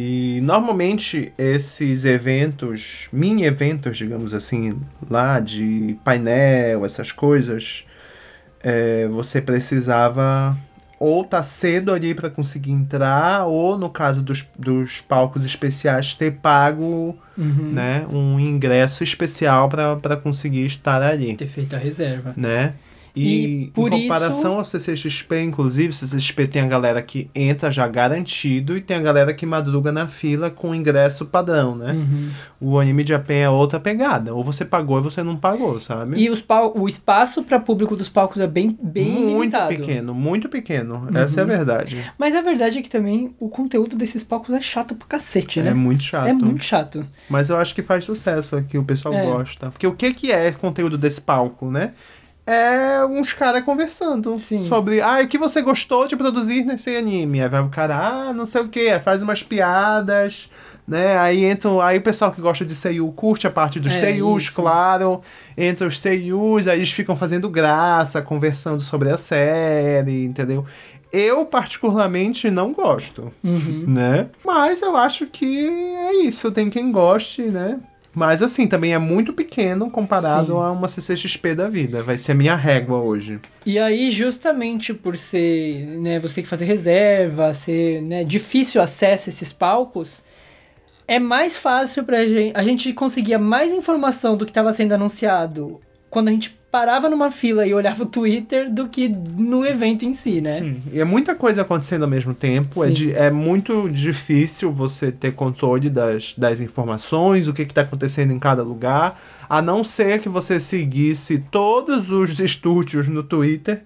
E normalmente esses eventos, mini eventos, digamos assim, lá de painel, essas coisas, é, você precisava ou tá cedo ali para conseguir entrar, ou no caso dos, dos palcos especiais, ter pago
Uhum.
né, um ingresso especial para conseguir estar ali
Ter feito a reserva.
né? E,
E
em comparação ao CCXP, inclusive, o CCXP tem a galera que entra já garantido e tem a galera que madruga na fila com ingresso padrão, né?
Uhum.
O anime de Japan é outra pegada. Ou você pagou ou você não pagou, sabe?
E os pal o espaço para público dos palcos é bem, bem
muito
limitado. Uhum.
pequeno, muito pequeno. Essa é a verdade.
Mas a verdade é que também o conteúdo desses palcos é chato pra cacete, né?
É muito chato.
É muito chato.
Mas eu acho que faz sucesso aqui, o pessoal
É.
gosta. Porque o que, que é conteúdo desse palco, né? É uns caras conversando
Sim.
sobre, ah, o que você gostou de produzir nesse anime? Aí vai o cara, ah, não sei o que, faz umas piadas, né? Aí entra, aí o pessoal que gosta de Seiyu curte a parte dos
É,
Seiyus,
isso.
claro. Entra os Seiyus, aí eles ficam fazendo graça, conversando sobre a série, entendeu? Eu, particularmente, não gosto
Uhum.
né? Mas eu acho que é isso, tem quem goste, né? Mas assim, também é muito pequeno comparado
Sim.
a uma CCXP da vida. Vai ser a minha régua hoje.
E aí, justamente por ser, né, você tem que fazer reserva, ser, né, difícil acesso a esses palcos, é mais fácil pra gente, a gente conseguia mais informação do que estava sendo anunciado quando a gente parava numa fila e olhava o Twitter do que no evento em si, né?
Sim, e é muita coisa acontecendo ao mesmo tempo. É,
Sim.
de- é muito difícil você ter controle das, das informações, o que está acontecendo em cada lugar, a não ser que você seguisse todos os estúdios no Twitter.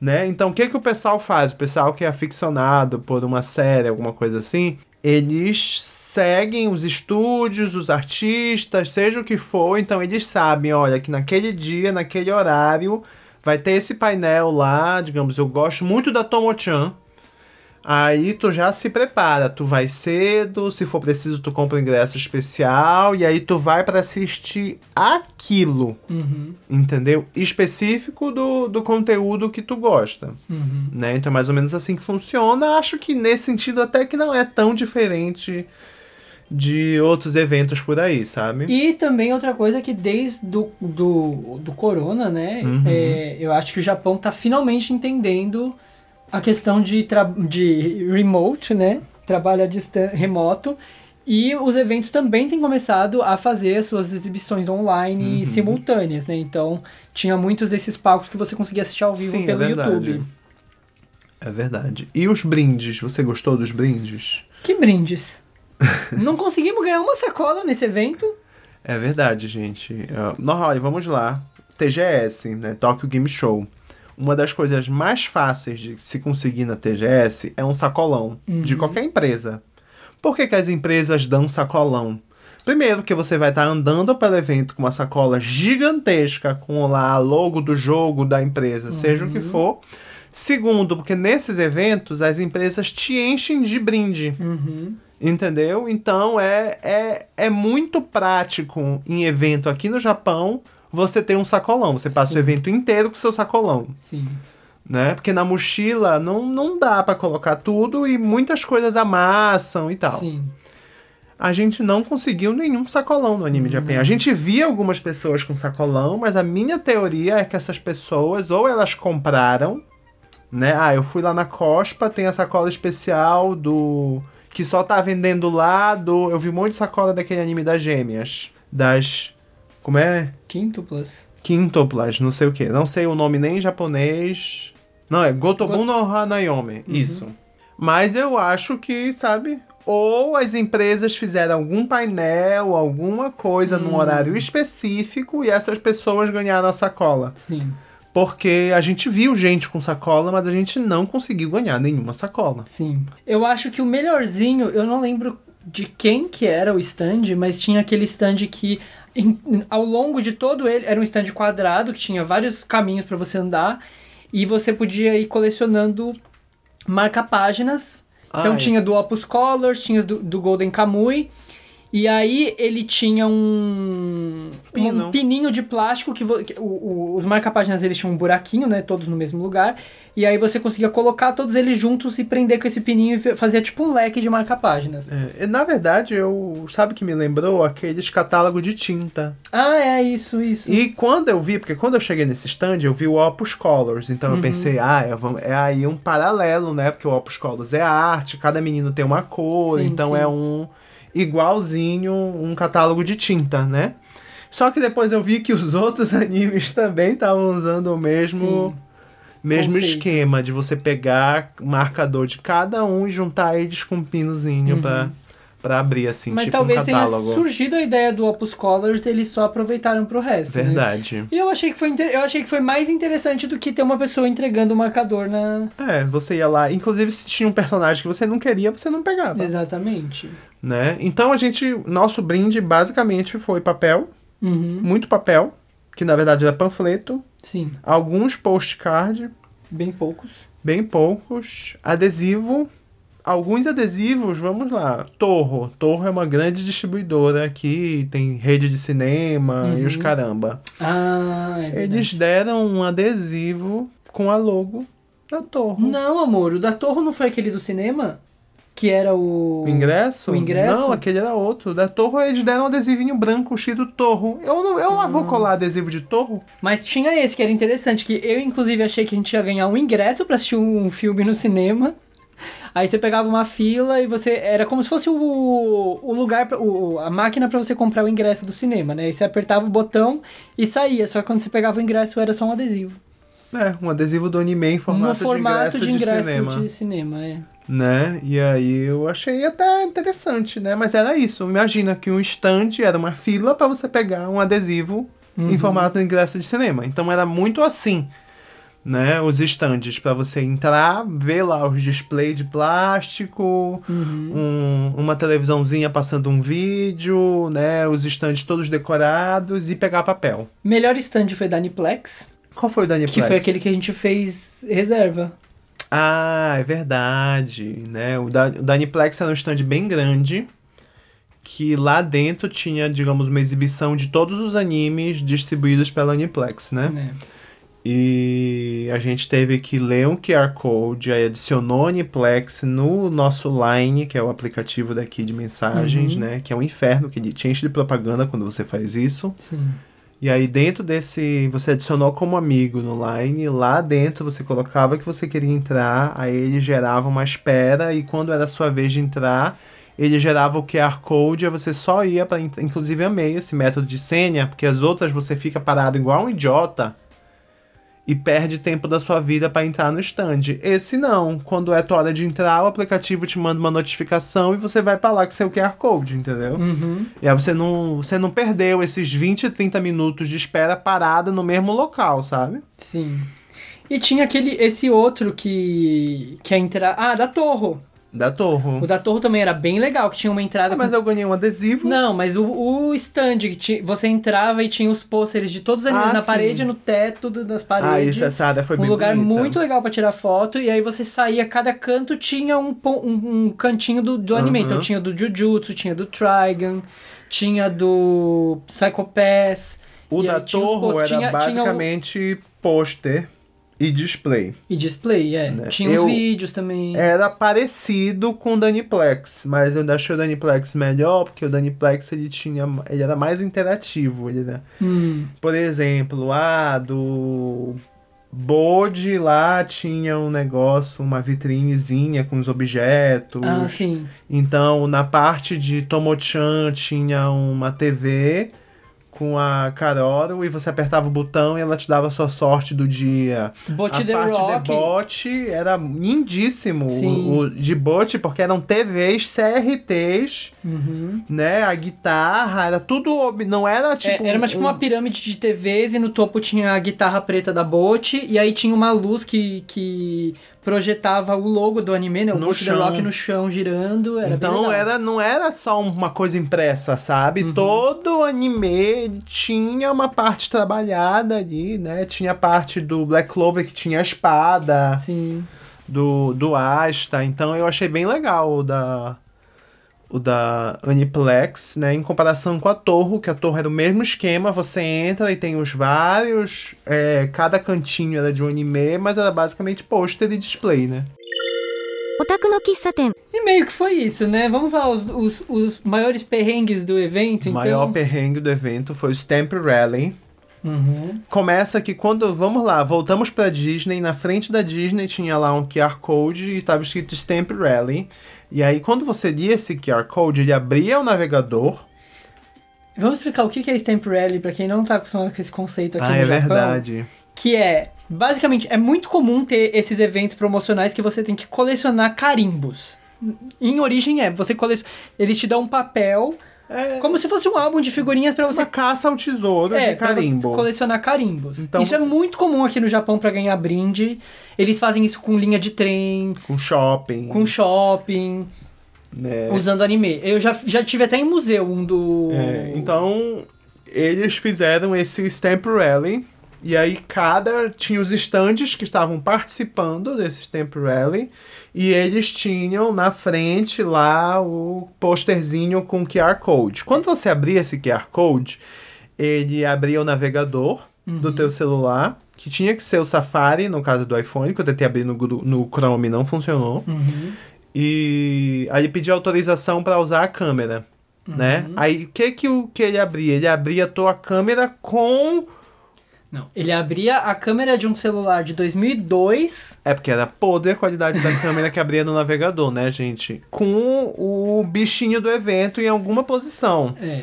Né? Então, o que, que o pessoal faz? O pessoal que é aficionado por uma série, alguma coisa assim, eles seguem os estúdios, os artistas, seja o que for, então eles sabem, olha, que naquele dia, naquele horário, vai ter esse painel lá, digamos, eu gosto muito da Tomo-chan. Aí tu já se prepara, tu vai cedo, se for preciso tu compra um ingresso especial e aí tu vai para assistir aquilo,
Uhum,
entendeu? Específico do, do conteúdo que tu gosta,
uhum.
né? Então é mais ou menos assim que funciona. Acho que nesse sentido até que não é tão diferente de outros eventos por aí, sabe?
E também outra coisa que desde do, do, do Corona, né?
Uhum.
é, eu acho que o Japão tá finalmente entendendo a questão de, de remote, né? Trabalho a remoto. E os eventos também têm começado a fazer as suas exibições online
Uhum.
simultâneas, né? Então, tinha muitos desses palcos que você conseguia assistir ao vivo
Sim, é
pelo
verdade.
YouTube.
É verdade. E os brindes? Você gostou dos brindes?
Que brindes! Não conseguimos ganhar uma sacola nesse evento.
É verdade, gente. Uh, não, olha, vamos lá. TGS, né? Tokyo Game Show. Uma das coisas mais fáceis de se conseguir na TGS é um sacolão de qualquer empresa. Por que, que as empresas dão sacolão? Primeiro, porque você vai estar andando pelo evento com uma sacola gigantesca com lá logo do jogo da empresa, seja o que for. Segundo, porque nesses eventos as empresas te enchem de brinde.
Uhum.
Entendeu? Então é, é, é muito prático em evento aqui no Japão você ter um sacolão. Você passa
Sim.
o evento inteiro com seu sacolão,
Sim.
né? Porque na mochila não, não dá pra colocar tudo e muitas coisas amassam e tal.
Sim.
A gente não conseguiu nenhum sacolão no anime Japan. A gente via algumas pessoas com sacolão, mas a minha teoria é que essas pessoas ou elas compraram, né? Ah, eu fui lá na Cospa, tem a sacola especial do que só tá vendendo lá do, eu vi um monte de sacola daquele anime das gêmeas, das como é?
Quíntuplas.
Quintoplas, não sei o que. Não sei o nome nem em japonês. Não, é Gotobun no Hanayome. Isso. Mas eu acho que, sabe? Ou as empresas fizeram algum painel, alguma coisa num horário específico e essas pessoas ganharam a sacola.
Sim.
Porque a gente viu gente com sacola, mas a gente não conseguiu ganhar nenhuma sacola.
Sim. Eu acho que o melhorzinho, eu não lembro de quem que era o stand, mas tinha aquele stand que em- ao longo de todo ele era um stand quadrado que tinha vários caminhos para você andar e você podia ir colecionando marca-páginas. Então
Ai.
tinha do Opus Colors, tinha do, do Golden Kamui. E aí ele tinha um,
Pino.
um pininho de plástico que, vo- que o- o- os marca-páginas eles tinham um buraquinho, né, todos no mesmo lugar. E aí você conseguia colocar todos eles juntos e prender com esse pininho e fazia tipo um leque de marca-páginas.
É, na verdade, eu. Sabe que me lembrou aqueles catálogos de tinta.
Ah, é isso, isso.
E quando eu vi, porque quando eu cheguei nesse stand, eu vi o Opus Colors. Então
Uhum.
eu pensei, ah, é, é aí um paralelo, né? Porque o Opus Colors é arte, cada menino tem uma cor,
Sim,
então
sim.
é um igualzinho um catálogo de tinta, né? Só que depois eu vi que os outros animes também estavam usando o mesmo.
Sim.
Mesmo
Conceito.
esquema de você pegar marcador de cada um e juntar eles com um pinozinho pra, pra abrir, assim,
Mas
tipo
talvez
um
tenha
catálogo.
surgido a ideia do Opus Colors, eles só aproveitaram pro resto. né?
Verdade.
E eu achei que foi eu achei que foi mais interessante do que ter uma pessoa entregando o marcador na
É, você ia lá. Inclusive, se tinha um personagem que você não queria, você não pegava.
Exatamente.
Né? Então a gente. Nosso brinde basicamente foi papel,
Uhum.
muito papel, que na verdade era panfleto,
Sim,
alguns postcard,
bem poucos.
bem poucos, adesivo. Alguns adesivos, vamos lá. Torro. Torro é uma grande distribuidora aqui, tem rede de cinema e os
Uhum.
caramba.
Ah, é.
Eles deram um adesivo com a logo da Torro.
Não, amor, o da Torre não foi aquele do cinema? Que era o.
O ingresso?
O ingresso?
Não, aquele era outro. Da Torro eles deram um adesivinho branco escrito Torro. Eu não, eu lá
Ah.
vou colar adesivo de Torro.
Mas tinha esse que era interessante, que eu inclusive achei que a gente ia ganhar um ingresso pra assistir um filme no cinema. Aí você pegava uma fila e você. Era como se fosse o, o lugar, o, a máquina pra você comprar o ingresso do cinema, né? Aí você apertava o botão e saía. Só que quando você pegava o ingresso era só um adesivo.
É, um adesivo do anime em formato,
no formato
de ingresso de, cinema.
de cinema, é.
Né? E aí eu achei até interessante, né? Mas era isso. Imagina que um stand era uma fila pra você pegar um adesivo em formato de ingresso de cinema. Então era muito assim, né? Os stands pra você entrar, ver lá os displays de plástico, um- uma televisãozinha passando um vídeo, né? Os stands todos decorados e pegar papel.
Melhor stand foi da Aniplex,
Qual foi o da Aniplex?
que foi aquele que a gente fez reserva.
Ah, é verdade, né? O da, o da Aniplex era um stand bem grande, que lá dentro tinha, digamos, uma exibição de todos os animes distribuídos pela Aniplex, né?
Né?
E a gente teve que ler um QR Code, aí adicionou a Aniplex no nosso Line, que é o aplicativo daqui de mensagens,
Uhum.
né? Que é um inferno, que te enche de propaganda quando você faz isso.
Sim.
E aí dentro desse, você adicionou como amigo no Line, lá dentro você colocava que você queria entrar, aí ele gerava uma espera e quando era a sua vez de entrar, ele gerava o QR Code, aí você só ia para inclusive amei esse método de senha, porque as outras você fica parado igual um idiota e perde tempo da sua vida para entrar no stand. Esse não, quando é tua hora de entrar, o aplicativo te manda uma notificação e você vai para lá com seu QR Code, entendeu?
Uhum.
E aí você não, você não perdeu esses 20, 30 minutos de espera parada no mesmo local, sabe?
Sim. E tinha aquele, esse outro que, que é entrar... Ah, da Torro.
Da Torre.
O da Torro também era bem legal, que tinha uma entrada
Ah, mas
com...
eu ganhei um adesivo.
Não, mas o, o stand, que ti- você entrava e tinha os pôsteres de todos os animes
Ah,
na
sim.
parede, no teto do- das paredes.
Ah, isso, essa área foi
um
bem
lugar
bonita.
muito legal pra tirar foto, e aí você saía, cada canto tinha um, um, um cantinho do, do anime.
Aham.
Então tinha do Jujutsu, tinha do Trigun, tinha do Psycho Pass.
O da
tinha
Torre era
Tinha- tinha o-
basicamente pôster e display.
E display, é.
Né?
Tinha
Eu-
os vídeos também.
Era parecido com o Daniplex, mas eu achei o Daniplex melhor, porque o Daniplex ele tinha, ele era mais interativo, ele era
Hum,
Por exemplo, ah, do Bode lá tinha um negócio, uma vitrinezinha com os objetos.
ah, sim.
Então, na parte de Tomochan tinha uma TV com a Caroro e você apertava o botão e ela te dava a sua sorte do dia.
Bot
a
The
parte
Rock.
de bot era lindíssimo.
Sim.
O, o de bot, porque eram TVs, CRTs,
Uhum.
né? A guitarra, era tudo. Não era
É,
tipo.
era uma, tipo
um-
uma pirâmide de TVs e no topo tinha a guitarra preta da Bote e aí tinha uma luz que, que projetava o logo do anime, né? O
No
The
chão.
Rock no chão girando. Era
então era, não era só uma coisa impressa, sabe?
Uhum.
Todo anime tinha uma parte trabalhada ali, né? Tinha a parte do Black Clover que tinha a espada,
Sim.
do, do Asta. Então eu achei bem legal o da, o da Aniplex, né? Em comparação com a Torre, que a Torre era o é mesmo esquema, você entra e tem os vários. É, cada cantinho era de um anime, mas era basicamente pôster e display, né?
E meio que foi isso, né? Vamos lá, os, os, os maiores perrengues do evento.
O
então?
maior perrengue do evento foi o Stamp Rally.
Uhum.
Começa que quando, vamos lá, voltamos pra Disney, na frente da Disney tinha lá um QR Code e tava escrito Stamp Rally. E aí, quando você lia esse QR Code, ele abria o navegador.
Vamos explicar o que é Stamp Rally pra quem não tá acostumado com esse conceito aqui
ah,
no
é
Japão.
verdade.
Que é, basicamente, é muito comum ter esses eventos promocionais que você tem que colecionar carimbos. Em origem é, você coleciona. Eles te dão um papel,
É
como se fosse um álbum de figurinhas pra você
uma caça ao tesouro
É,
de carimbo.
colecionar carimbos.
Então
isso é
você-
muito comum aqui no Japão pra ganhar brinde. Eles fazem isso com linha de trem,
Com shopping.
com shopping,
né?
usando anime. Eu já, já tive até em museu um do.
É, então, eles fizeram esse Stamp Rally. E aí, cada. Tinha os estandes que estavam participando desse Stamp Rally. E eles tinham na frente lá o posterzinho com QR Code. Quando você abria esse QR Code, ele abria o navegador do teu celular. Que tinha que ser o Safari, no caso do iPhone, que eu tentei abrir no, no Chrome e não funcionou.
Uhum.
E aí pedia autorização para usar a câmera, né? Aí o que que, o, que ele abria? Ele abria a tua câmera com
Não. Ele abria a câmera de um celular de 2002.
É porque era podre a qualidade da câmera que abria no navegador, né, gente? Com o bichinho do evento em alguma posição.
É.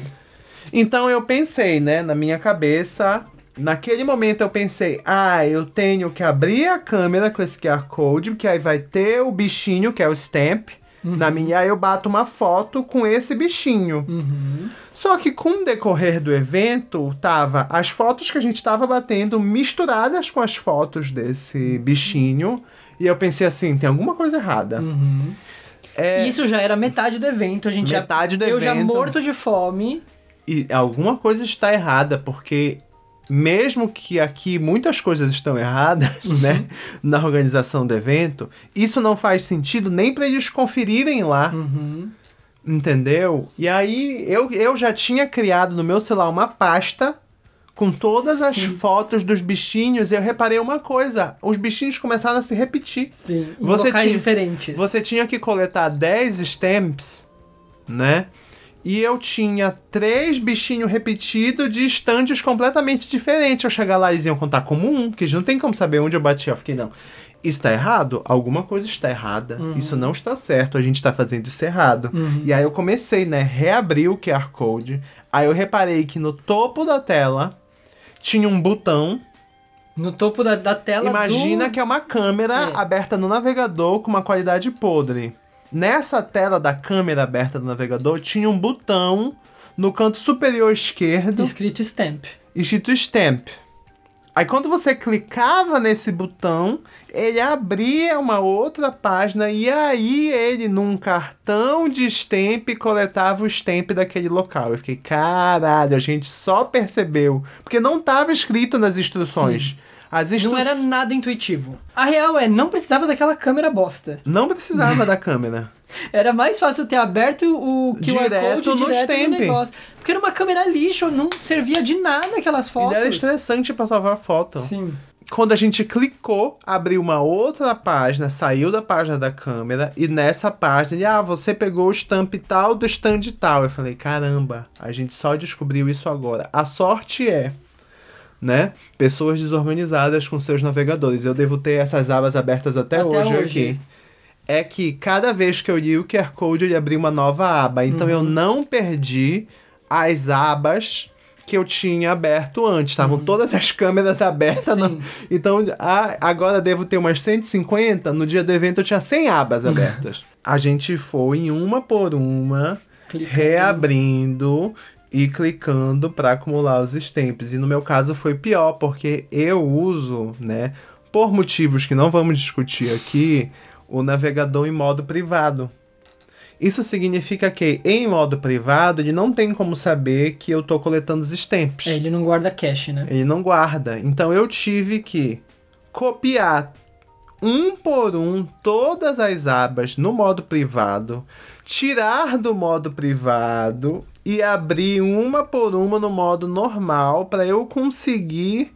Então eu pensei, né, na minha cabeça. Naquele momento eu pensei, ah, eu tenho que abrir a câmera com esse QR Code, que aí vai ter o bichinho, que é o stamp, na minha, aí eu bato uma foto com esse bichinho.
Uhum.
Só que com o decorrer do evento, tava as fotos que a gente tava batendo misturadas com as fotos desse bichinho. E eu pensei assim, tem alguma coisa errada.
Uhum.
É,
Isso já era metade do evento. A gente
Metade
já,
do
eu já
evento.
morto de fome.
E alguma coisa está errada, porque mesmo que aqui muitas coisas estão erradas, né, na organização do evento, isso não faz sentido nem para eles conferirem lá,
Uhum.
Entendeu? E aí eu, eu já tinha criado no meu celular uma pasta com todas as
Sim.
fotos dos bichinhos e eu reparei uma coisa, os bichinhos começaram a se repetir.
Sim. Em
Você
locais
tinha-
diferentes.
Você tinha que coletar 10 stamps, né? E eu tinha três bichinhos repetidos de estandes completamente diferentes. Eu chegar lá e eles iam contar como um, porque não tem como saber onde eu bati. Eu fiquei, não. Isso tá errado? Alguma coisa está errada. Isso não está certo. A gente tá fazendo isso errado. E aí eu comecei, né? Reabri o QR Code. Aí eu reparei que no topo da tela tinha um botão
No topo da, da tela
Imagina
do...
que é uma câmera
É.
aberta no navegador com uma qualidade podre. Nessa tela da câmera aberta do navegador tinha um botão no canto superior esquerdo
Escrito stamp.
escrito Stamp. Aí quando você clicava nesse botão, ele abria uma outra página e aí ele, num cartão de stamp, coletava o stamp daquele local. Eu fiquei, caralho, a gente só percebeu. Porque não estava escrito nas instruções. As instru...
Não era nada intuitivo. A real é, não precisava daquela câmera bosta.
Não precisava da câmera.
Era mais fácil ter aberto o QR
Direto
Code
no
direto
stamp.
no negócio. Porque era uma câmera lixo, não servia de nada aquelas
E
fotos.
era estressante pra salvar a foto.
Sim.
Quando a gente clicou, abriu uma outra página, saiu da página da câmera, e nessa página, ele, ah, você pegou o stamp tal do stand tal. Eu falei, caramba, a gente só descobriu isso agora. A sorte é, né? Pessoas desorganizadas com seus navegadores. Eu devo ter essas abas abertas até,
Até
hoje,
hoje.
aqui. É que cada vez que eu li o QR Code, ele abriu uma nova aba. Então eu não perdi as abas que eu tinha aberto antes. Estavam todas as câmeras abertas. no-. Então, a- agora devo ter umas 150. No dia do evento eu tinha 100 abas abertas. a gente foi em uma por uma,
Clicando.
reabrindo e clicando para acumular os stamps. E no meu caso foi pior, porque eu uso, né, por motivos que não vamos discutir aqui, o navegador em modo privado. Isso significa que em modo privado ele não tem como saber que eu tô coletando os stamps.
É, ele não guarda cache, né?
Ele não guarda. Então eu tive que copiar um por um todas as abas no modo privado, tirar do modo privado e abrir uma por uma no modo normal para eu conseguir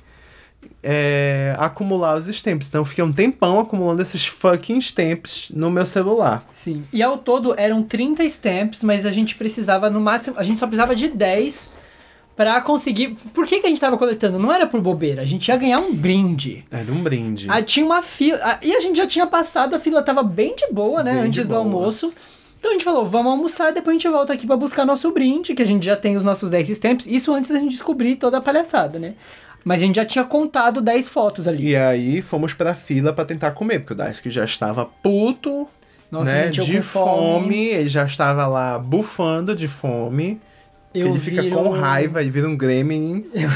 é, acumular os stamps. Então eu fiquei um tempão acumulando esses fucking stamps no meu celular.
Sim. E ao todo eram 30 stamps, mas a gente precisava no máximo. A gente só precisava de 10 pra conseguir. Por que, que a gente tava coletando? Não era por bobeira, a gente ia ganhar um brinde.
Era um brinde.
Ah, tinha uma fila. ah, e a gente já tinha passado, a fila tava bem de boa, né?
Bem
antes do
boa.
almoço. Então a gente falou, vamos almoçar e depois a gente volta aqui pra buscar nosso brinde, que a gente já tem os nossos 10 stamps. Isso antes da gente descobrir toda a palhaçada, né? Mas a gente já tinha contado 10 fotos ali.
E aí fomos pra fila pra tentar comer, porque o Daisuke já estava puto,
Nossa,
né,
gente, eu
de
com fome.
ele já estava lá bufando de fome.
Eu
ele fica com raiva, ele vira um gremlin.
Algum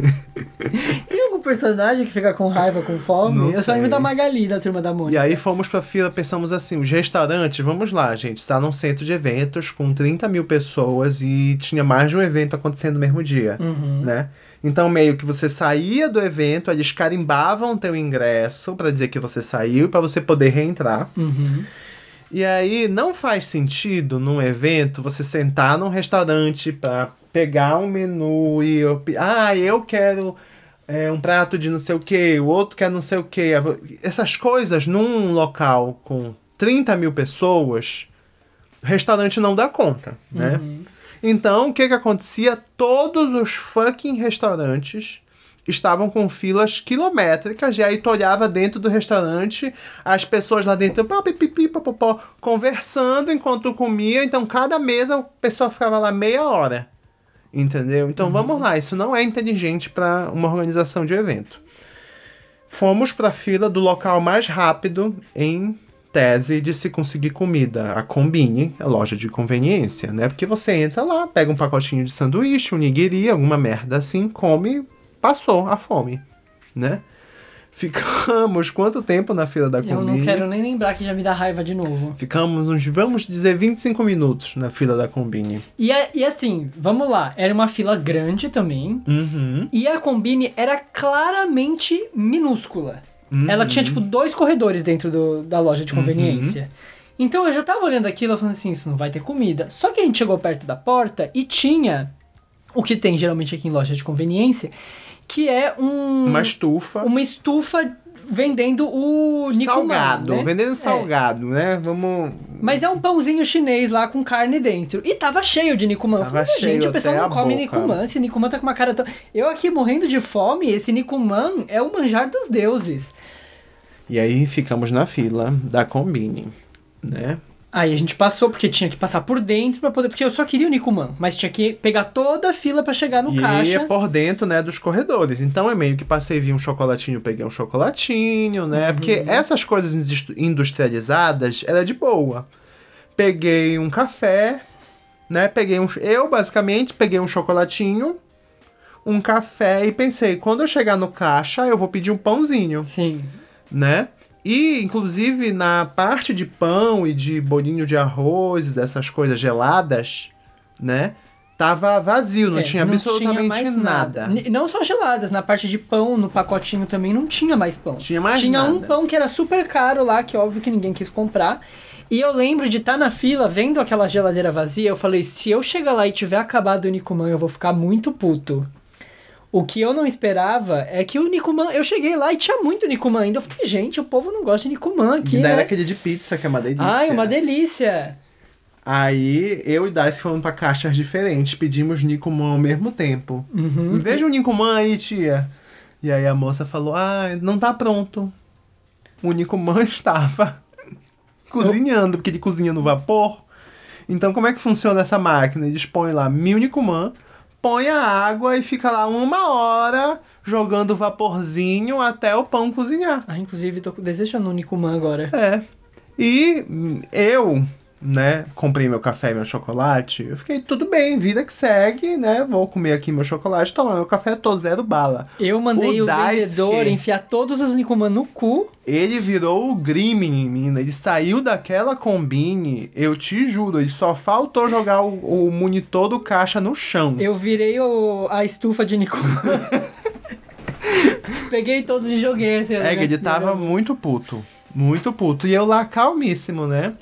personagem que fica com raiva, com fome?
Não
eu só lembro da Magali, da Turma da Mônica.
E aí fomos pra fila, pensamos assim, os restaurantes, vamos lá, gente, está num centro de eventos com 30 mil pessoas e tinha mais de um evento acontecendo no mesmo dia,
Uhum.
né? Então, meio que você saía do evento, eles carimbavam teu ingresso pra dizer que você saiu, pra você poder reentrar.
Uhum.
E aí não faz sentido num evento você sentar num restaurante pra pegar um menu e ah, eu quero é, um prato de não sei o que, o outro quer não sei o que. Essas coisas num local com 30 mil pessoas, o restaurante não dá conta, né? Então, o que que acontecia? Todos os fucking restaurantes estavam com filas quilométricas, e aí tu olhava dentro do restaurante, as pessoas lá dentro, pá, pipipi, popopó, conversando enquanto tu comia, então cada mesa a pessoa ficava lá meia hora. Entendeu? Então vamos lá, isso não é inteligente para uma organização de evento. Fomos para a fila do local mais rápido em tese de se conseguir comida, a Combine, a loja de conveniência, né? Porque você entra lá, pega um pacotinho de sanduíche, um nigiri, alguma merda assim, come, passou a fome, né? Ficamos quanto tempo na fila da
Eu não quero nem lembrar que já me dá raiva de novo.
Ficamos uns, vamos dizer, 25 minutos na fila da Combine.
E, é- e assim, vamos lá, era uma fila grande também.
Uhum.
E a Combine era claramente minúscula. Ela tinha, tipo, dois corredores dentro do- da loja de conveniência. Então eu já tava olhando aquilo falando assim, isso não vai ter comida. Só que a gente chegou perto da porta e tinha o que tem geralmente aqui em loja de conveniência, que é um
Uma estufa.
uma estufa vendendo o Nikuman,
salgado,
né?
vendendo
É.
salgado, né? Vamos.
Mas é um pãozinho chinês lá com carne dentro. E tava cheio de Nikuman.
Tava
falei,
cheio
gente, o pessoal não come. Nikuman. Esse Nikuman tá com uma cara tão... Eu aqui morrendo de fome, esse Nikuman é o manjar dos deuses.
E aí ficamos na fila da Combine, né?
Aí a gente passou, porque tinha que passar por dentro pra poder... Porque eu só queria o Nikuman, mas tinha que pegar toda a fila pra chegar no
e
caixa.
ia por dentro, né, dos corredores. Então é meio que passei, vi um chocolatinho, peguei um chocolatinho, né? Porque essas coisas indus- industrializadas era de boa. Peguei um café, né? Peguei um. Eu, basicamente, peguei um chocolatinho, um café e pensei, quando eu chegar no caixa, eu vou pedir um pãozinho.
Sim.
né? E, inclusive, na parte de pão e de bolinho de arroz e dessas coisas geladas, né? Tava vazio, não
É,
tinha absolutamente
mais
nada.
N- Não só geladas, na parte de pão, no pacotinho também não tinha mais pão.
Tinha mais
Tinha um
nada.
pão que era super caro lá, que óbvio que ninguém quis comprar. E eu lembro de estar na fila, vendo aquela geladeira vazia, eu falei, se eu chegar lá e tiver acabado o Nikuman, eu vou ficar muito puto. O que eu não esperava é que o Nikuman, eu cheguei lá e tinha muito Nikuman ainda. Eu falei, gente, o povo não gosta de Nikuman aqui,
E daí
né?
era aquele de pizza, que é uma delícia.
Ai, uma delícia.
Aí eu e Dice fomos pra caixas diferentes, pedimos Nicoman ao mesmo tempo.
Uhum.
Veja um Nicoman aí, tia. E aí a moça falou: Ah, não tá pronto. O Nicoman estava cozinhando, porque ele cozinha no vapor. Então, como é que funciona essa máquina? Eles põem lá mil Nicoman, põe a água e fica lá uma hora jogando vaporzinho até o pão cozinhar.
Ah, inclusive, tô desejando um Nikuman agora.
É. E eu, né, comprei meu café e meu chocolate. Eu fiquei, tudo bem, vida que segue, né? Vou comer aqui meu chocolate, tomar meu café, tô zero bala.
Eu mandei
O
o, vendedor
Daisuke-
enfiar todos os Nikuman no cu.
Ele virou o Grimming em mim, né? Ele saiu daquela combine, eu te juro, ele só faltou jogar o, o monitor do caixa no chão.
Eu virei o- a estufa de Nikuman. Peguei todos e joguei assim.
É ele tava muito puto. Muito puto. E eu lá calmíssimo, né?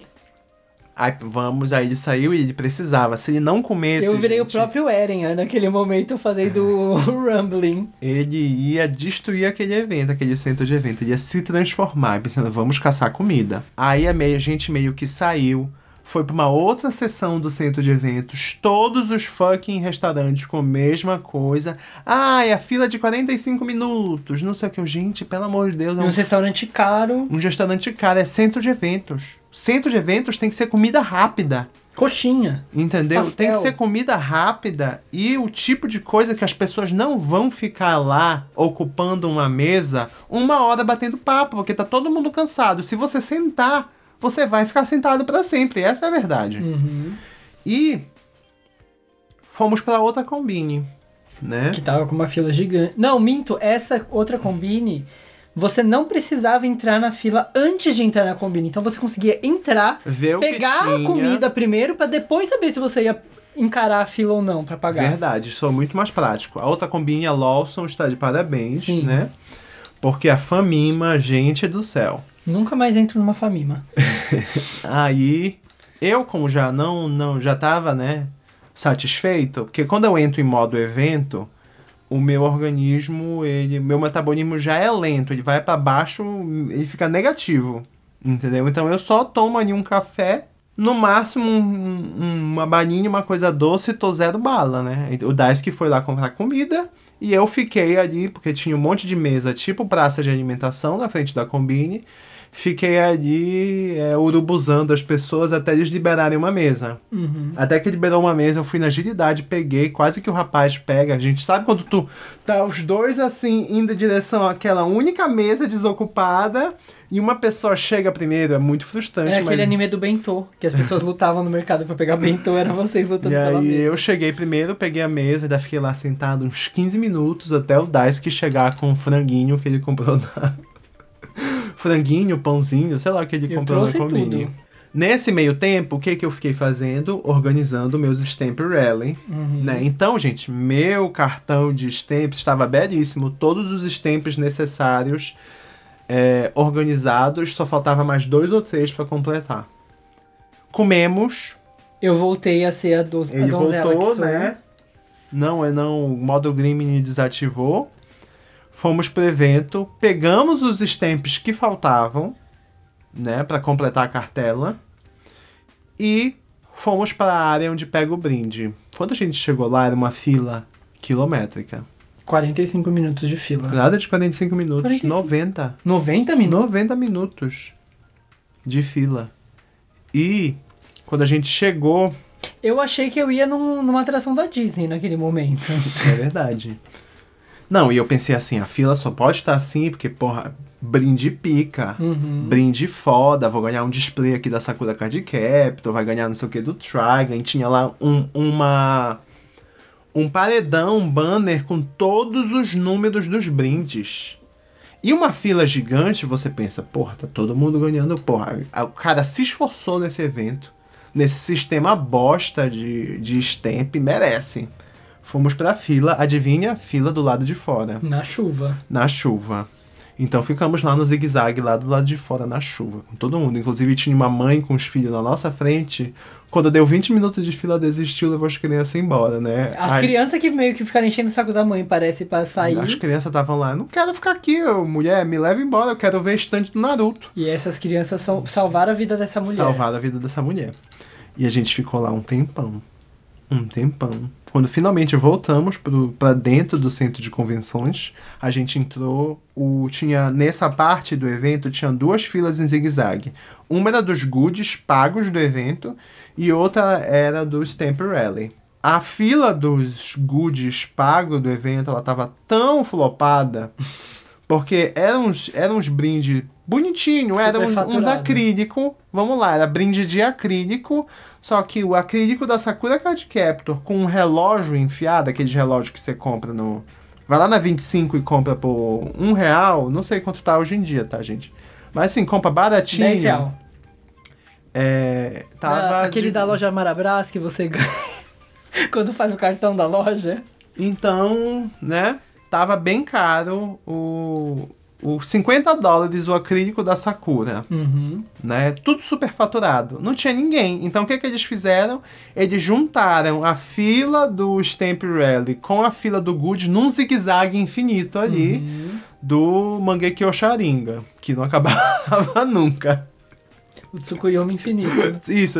Aí vamos, aí ele saiu e ele precisava. Se ele não comesse.
Eu virei o
gente,
próprio Eren né, naquele momento fazendo o Rumbling.
Ele ia destruir aquele evento, aquele centro de evento. Ele ia se transformar, pensando, vamos caçar comida. Aí a, meia, a gente meio que saiu. Foi pra uma outra sessão do centro de eventos. Todos os fucking restaurantes com a mesma coisa. Ai, a fila de 45 minutos. Não sei o que. Gente, pelo amor de Deus, é
Um
um
restaurante caro,
Um restaurante caro é centro de eventos. Centro de eventos tem que ser comida rápida.
coxinha.
Entendeu?
Pastel.
Tem que ser comida rápida e o tipo de coisa que as pessoas não vão ficar lá ocupando uma mesa uma hora batendo papo, porque tá todo mundo cansado. Se você sentar, você vai ficar sentado para sempre. Essa é a verdade.
Uhum.
E fomos para outra combine, né?
Que tava com uma fila gigante. Não, minto, essa outra combine, você não precisava entrar na fila antes de entrar na combine. Então você conseguia entrar, pegar a comida primeiro pra depois saber se você ia encarar a fila ou não pra pagar.
Verdade, isso é muito mais prático. A outra combine, a Lawson, está de parabéns,
Sim.
né? Porque a Famima, gente do céu.
Nunca mais entro numa famima.
Aí, eu como já não, não já tava, né, satisfeito, porque quando eu entro em modo evento, o meu organismo, ele, meu metabolismo já é lento, ele vai pra baixo, ele fica negativo, entendeu? Então eu só tomo ali um café, no máximo um- um- uma balinha, uma coisa doce, e tô zero bala, né? O Daisuke foi lá comprar comida, E eu fiquei ali, porque tinha um monte de mesa, tipo praça de alimentação, na frente da Combine. Fiquei ali é, urubuzando as pessoas até eles liberarem uma mesa.
Uhum.
Até que liberou uma mesa, eu fui na agilidade, peguei, quase que o rapaz pega. A gente sabe quando tu tá os dois assim, indo em direção àquela única mesa desocupada e uma pessoa chega primeiro, é muito frustrante.
É aquele
mas...
anime do bentô, que as pessoas lutavam no mercado pra pegar bentô, era vocês lutando
E
pela
aí
mesa.
eu cheguei primeiro, peguei a mesa, ainda fiquei lá sentado uns 15 minutos até o Daisuke chegar com o franguinho que ele comprou na. Franguinho, pãozinho, sei lá o que ele
Eu
comprou na
tudo.
Nesse meio tempo, o que, que eu fiquei fazendo? Organizando meus Stamp Rally.
Uhum.
Né? Então, gente, meu cartão de stamps estava belíssimo. Todos os stamps necessários é, organizados. Só faltava mais dois ou três para completar. Comemos.
Eu voltei a ser a, do, a
Ele
donzela que
voltou,
sou.
né? Não, é não. O modo Grimini desativou. Fomos pro evento. Pegamos os stamps que faltavam, né? para completar a cartela. E fomos para a área onde pega o brinde. Quando a gente chegou lá, era uma fila quilométrica.
45 minutos de fila.
Nada de 45 minutos,
45.
90.
90 minutos?
90 minutos de fila. E quando a gente chegou,
Eu achei que eu ia num- numa atração da Disney naquele momento.
é verdade. Não, e eu pensei assim, a fila só pode estar assim porque, porra, brinde pica.
Uhum.
Brinde foda, vou ganhar um display aqui da Sakura Card Captor, vai ganhar não sei o que do Trigon. Tinha lá um, uma. Um paredão, um banner com todos os números dos brindes. E uma fila gigante, você pensa, porra, tá todo mundo ganhando, porra. O cara se esforçou nesse evento, nesse sistema bosta de, de stamp, merece. Fomos pra fila, adivinha? a Fila do lado de fora
Na chuva.
na chuva. Então ficamos lá no zigue-zague, lá do lado de fora, na chuva, com todo mundo. Inclusive tinha uma mãe com os filhos na nossa frente. Quando deu 20 minutos de fila, desistiu, levou as crianças embora, né?
As
Aí-
crianças que meio que ficaram enchendo o saco da mãe, parece, pra sair.
As crianças estavam lá, não quero ficar aqui, mulher, me leva embora, eu quero ver estante do Naruto.
E essas crianças são, salvaram a vida dessa mulher.
Salvar a vida dessa mulher. E a gente ficou lá um tempão. Um tempão. Quando finalmente voltamos pro, pra dentro do centro de convenções, a gente entrou. O, tinha Nessa parte do evento tinha duas filas em zigue-zague. Uma era dos goodies pagos do evento e outra era do Stamp Rally. A fila dos goodies pagos do evento ela tava tão flopada porque eram uns, eram uns brindes bonitinho, eram uns, uns
Superfaturado.
acrílico. Vamos lá, era brinde de acrílico. Só que o acrílico da Sakura Card Captor com um relógio enfiado, aqueles relógios que você compra no. Vai lá na 25 e compra por um real. Não sei quanto tá hoje em dia, tá, gente? Mas assim, compra baratinho.
10 real.
É. Tava.
Ah, aquele
de-
da loja Marabras que você ganha quando faz o cartão da loja.
Então, né? Tava bem caro o. O 50 dólares o acrílico da Sakura.
Uhum.
né? Tudo super faturado. Não tinha ninguém. Então o que, que eles fizeram? Eles juntaram a fila do Stamp Rally com a fila do Good num zigue-zague infinito ali
Uhum.
do Mangekyo Sharinga, que não acabava nunca.
O Tsukuyomi infinito.
Isso,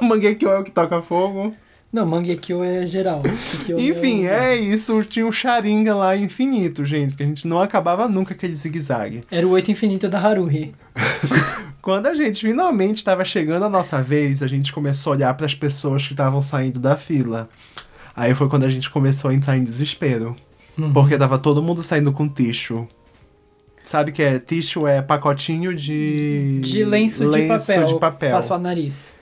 o Mangekyo é o que toca fogo.
Não, Mangekyo é geral. Tsukuyomi
Enfim,
o-
é isso. Tinha um Sharinga lá infinito, gente, que a gente não acabava nunca aquele zigue-zague.
Era o oito infinito da Haruhi.
Quando a gente finalmente estava chegando a nossa vez, a gente começou a olhar para as pessoas que estavam saindo da fila. Aí foi quando a gente começou a entrar em desespero.
Uhum.
Porque tava todo mundo saindo com ticho. Sabe que é ticho é pacotinho de
De lenço, de papel.
de papel.
Passou a nariz.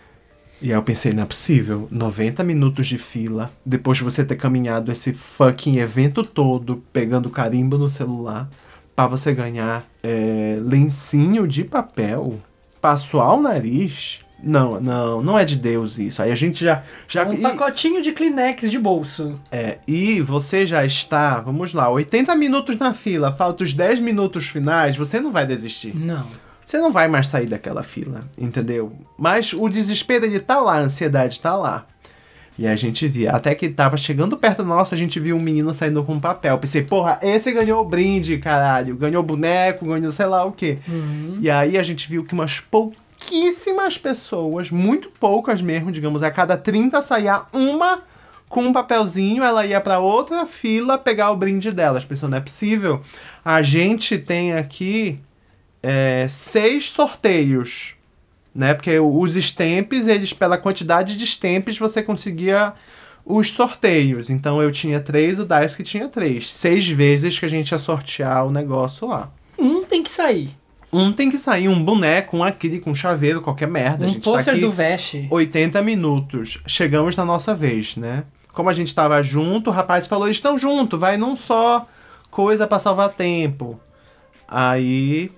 E aí eu pensei, não é possível. 90 minutos de fila, depois de você ter caminhado esse fucking evento todo, pegando carimbo no celular, pra você ganhar é, lencinho de papel, pra suar o nariz. Não, não, não é de Deus isso. Aí a gente já. já
Um
e,
pacotinho de Kleenex de bolso.
é, e você já está, vamos lá, 80 minutos na fila, falta os 10 minutos finais, você não vai desistir.
Não.
Você não vai mais sair daquela fila, entendeu? Mas o desespero, ele tá lá, a ansiedade tá lá. E a gente via, até que tava chegando perto da nossa, a gente viu um menino saindo com papel. Pensei, porra, esse ganhou o brinde, caralho. Ganhou boneco, ganhou sei lá o quê. E aí a gente viu que umas pouquíssimas pessoas, muito poucas mesmo, digamos, a cada 30 saía uma com um papelzinho, ela ia pra outra fila pegar o brinde dela. As pessoas, não é possível. A gente tem aqui é, seis sorteios, né? Porque os stamps, eles, pela quantidade de stamps, você conseguia os sorteios. Então eu tinha três, o Daisuke tinha três. Seis vezes que a gente ia sortear o negócio lá.
Um tem que sair.
Um tem que sair, um boneco, um acrílico, um chaveiro, qualquer merda. a
Um
gente tá
pôster
aqui
do Vest.
80 minutos. Chegamos na nossa vez, né? Como a gente tava junto, o rapaz falou: estão junto, vai num só coisa pra salvar tempo. Aí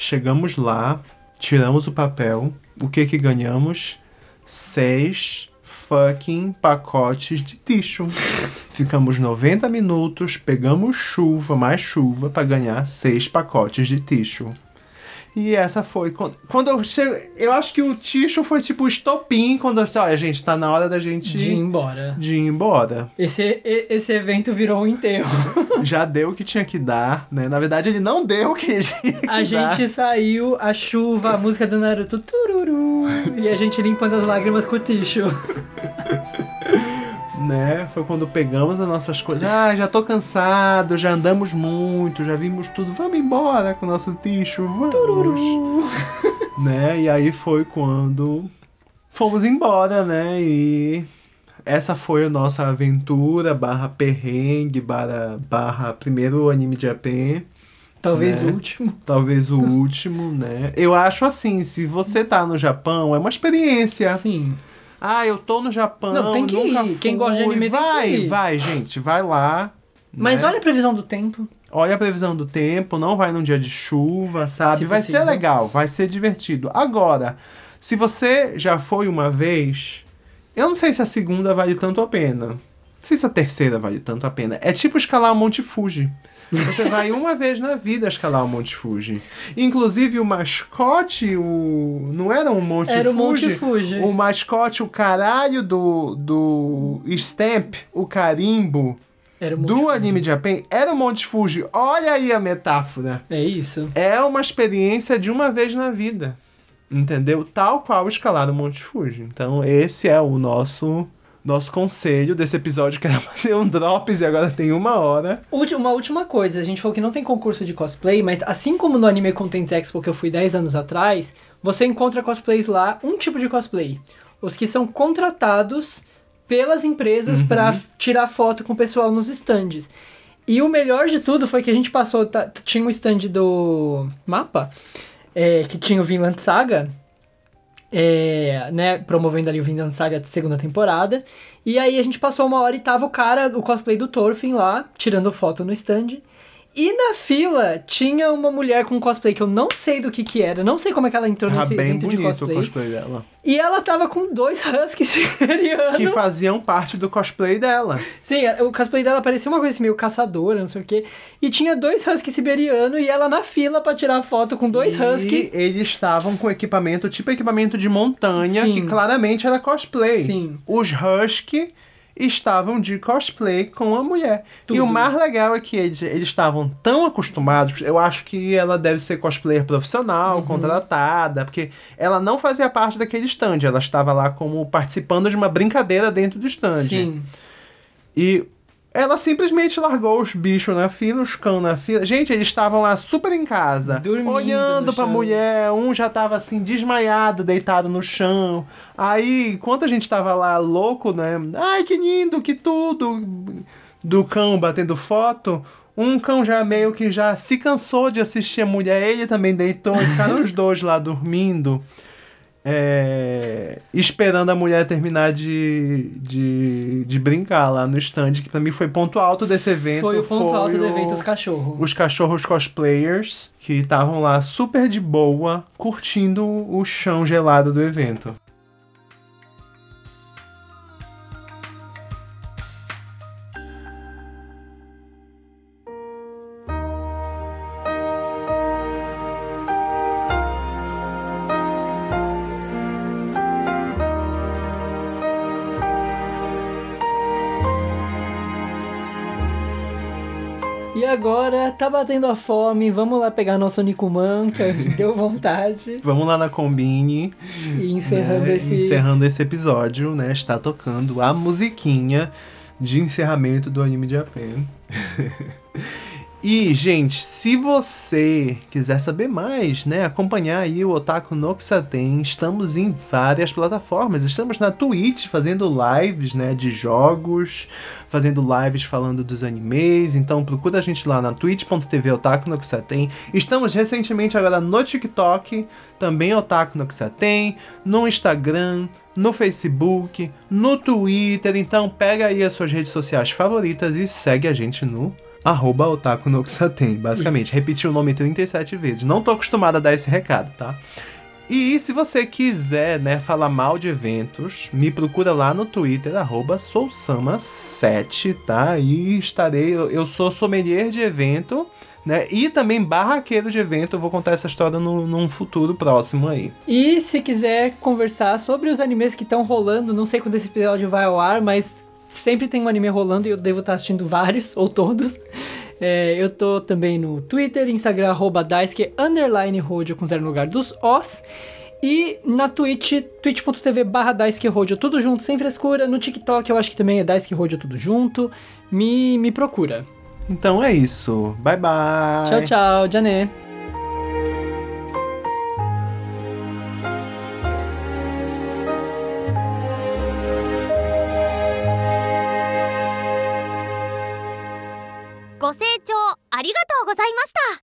chegamos lá, tiramos o papel. O que que ganhamos? Seis fucking pacotes de tissue. Ficamos 90 minutos, pegamos chuva, mais chuva, pra ganhar seis pacotes de tissue. E essa foi. Quando, eu. Eu acho que o tissue foi tipo o estopim quando eu disse: olha, gente, tá na hora da gente
De ir embora.
de ir embora.
Esse, esse evento virou um enterro.
Já deu o que tinha que dar, né? Na verdade, ele não deu o que tinha que
A
dar.
gente saiu, a chuva, a música do Naruto, tururu, e a gente limpando as lágrimas com o ticho.
né? Foi quando pegamos as nossas coisas. Ah, já tô cansado, já andamos muito, já vimos tudo. Vamos embora com o nosso ticho, vamos. né? E aí foi quando fomos embora, né? E essa foi a nossa aventura barra perrengue barra, barra primeiro anime de AP.
Talvez
Né?
o último.
Talvez o último, né? Eu acho assim, se você tá no Japão, é uma experiência.
Sim.
Ah, eu tô no Japão,
Não, tem que
nunca
ir. Quem gosta de
fui.
anime tem que
vai,
ir.
vai, gente, vai lá.
Mas
né?
olha a previsão do tempo.
Olha a previsão do tempo, não vai num dia de chuva, sabe?
Se
vai
possível.
ser legal, vai ser divertido. Agora, se você já foi uma vez, eu não sei se a segunda vale tanto a pena. Não sei se a terceira vale tanto a pena. É tipo escalar o Monte Fuji. Você vai uma vez na vida escalar o Monte Fuji. Inclusive o mascote, o não era um Monte
Era o
Fuji.
Monte Fuji.
O mascote, o caralho do do stamp, o carimbo
Era um
do anime de Japan era o Monte Fuji. Olha aí a metáfora.
É isso.
É uma experiência de uma vez na vida. Entendeu? Tal qual escalar o Monte Fuji. Então, esse é o nosso nosso conselho desse episódio, que era fazer um drops e agora tem uma hora.
Uma última coisa, a gente falou que não tem concurso de cosplay, mas assim como no Anime Content Expo que eu fui 10 anos atrás, você encontra cosplays lá, um tipo de cosplay. Os que são contratados pelas empresas pra f- tirar foto com o pessoal nos stands. E o melhor de tudo foi que a gente passou, tá- tinha um stand do mapa, é, que tinha o Vinland Saga, é, né, promovendo ali o Vinland Saga segunda temporada. E aí a gente passou uma hora e tava o cara, o cosplay do Thorfinn lá, tirando foto no stand. E na fila tinha uma mulher com cosplay que eu não sei do que que era, não sei como é que ela entrou
Tá
nesse
bem
evento de
bonito
cosplay.
o cosplay dela.
E ela tava com dois huskies siberianos.
Que faziam parte do cosplay dela.
Sim, o cosplay dela parecia uma coisa assim, meio caçadora, não sei o quê. E tinha dois huskies siberianos e ela na fila pra tirar foto com dois
e
huskies.
eles estavam com equipamento, tipo equipamento de montanha,
Sim.
que claramente era cosplay.
Sim.
Os Husky estavam de cosplay com a mulher. E
Tudo.
o mais legal é que eles eles estavam tão acostumados, eu acho que ela deve ser cosplayer profissional,
Uhum.
contratada, porque ela não fazia parte daquele stand, ela estava lá como participando de uma brincadeira dentro do stand.
Sim.
E ela simplesmente largou os bichos na fila, os cão na fila. Gente, eles estavam lá super em casa,
Dormindo
olhando pra
chão.
mulher. Um já tava assim, desmaiado, deitado no chão. Aí, enquanto a gente tava lá louco, né? Ai, que lindo, que tudo. Do cão batendo foto. Um cão já meio que já se cansou de assistir a mulher. Ele também deitou e ficaram os dois lá dormindo. É, esperando a mulher terminar de, de, de brincar lá no stand, que pra mim foi ponto alto desse evento.
Foi o ponto alto do
o-
evento, os cachorros.
Os cachorros cosplayers que estavam lá super de boa, curtindo o chão gelado do evento.
Tá batendo a fome, vamos lá pegar nosso Nikuman, que deu vontade.
Vamos lá na Combine.
E encerrando
né,
esse.
encerrando esse episódio, né? Está tocando a musiquinha de encerramento do anime Japan. E, gente, se você quiser saber mais, né, acompanhar aí o Otaku no Kisaten, estamos em várias plataformas. Estamos na Twitch fazendo lives, né, de jogos, fazendo lives falando dos animes. Então procura a gente lá na twitch.tv Otaku no Kisaten. Estamos recentemente agora no TikTok, também Otaku no Kisaten, no Instagram, no Facebook, no Twitter. Então pega aí as suas redes sociais favoritas e segue a gente no arroba otaku no Kisaten, basicamente. Repetir o nome 37 vezes. Não tô acostumado a dar esse recado, tá? E se você quiser, né, falar mal de eventos, me procura lá no Twitter, arroba sousama7, tá? E estarei, eu, eu sou sommelier de evento, né? E também barraqueiro de evento, eu vou contar essa história no, num futuro próximo aí.
E se quiser conversar sobre os animes que estão rolando, não sei quando esse episódio vai ao ar, mas sempre tem um anime rolando e eu devo estar assistindo vários, ou todos. É, eu tô também no Twitter, Instagram, arroba Daisuke, underline Rodio com zero no lugar dos Os. E na Twitch, twitch.tv barra Rodio, tudo junto, sem frescura. No TikTok eu acho que também é Daisuke Rodio, tudo junto. Me, me procura.
Então é isso. Bye bye.
Tchau, tchau. Jané.
聴ありがとうございました。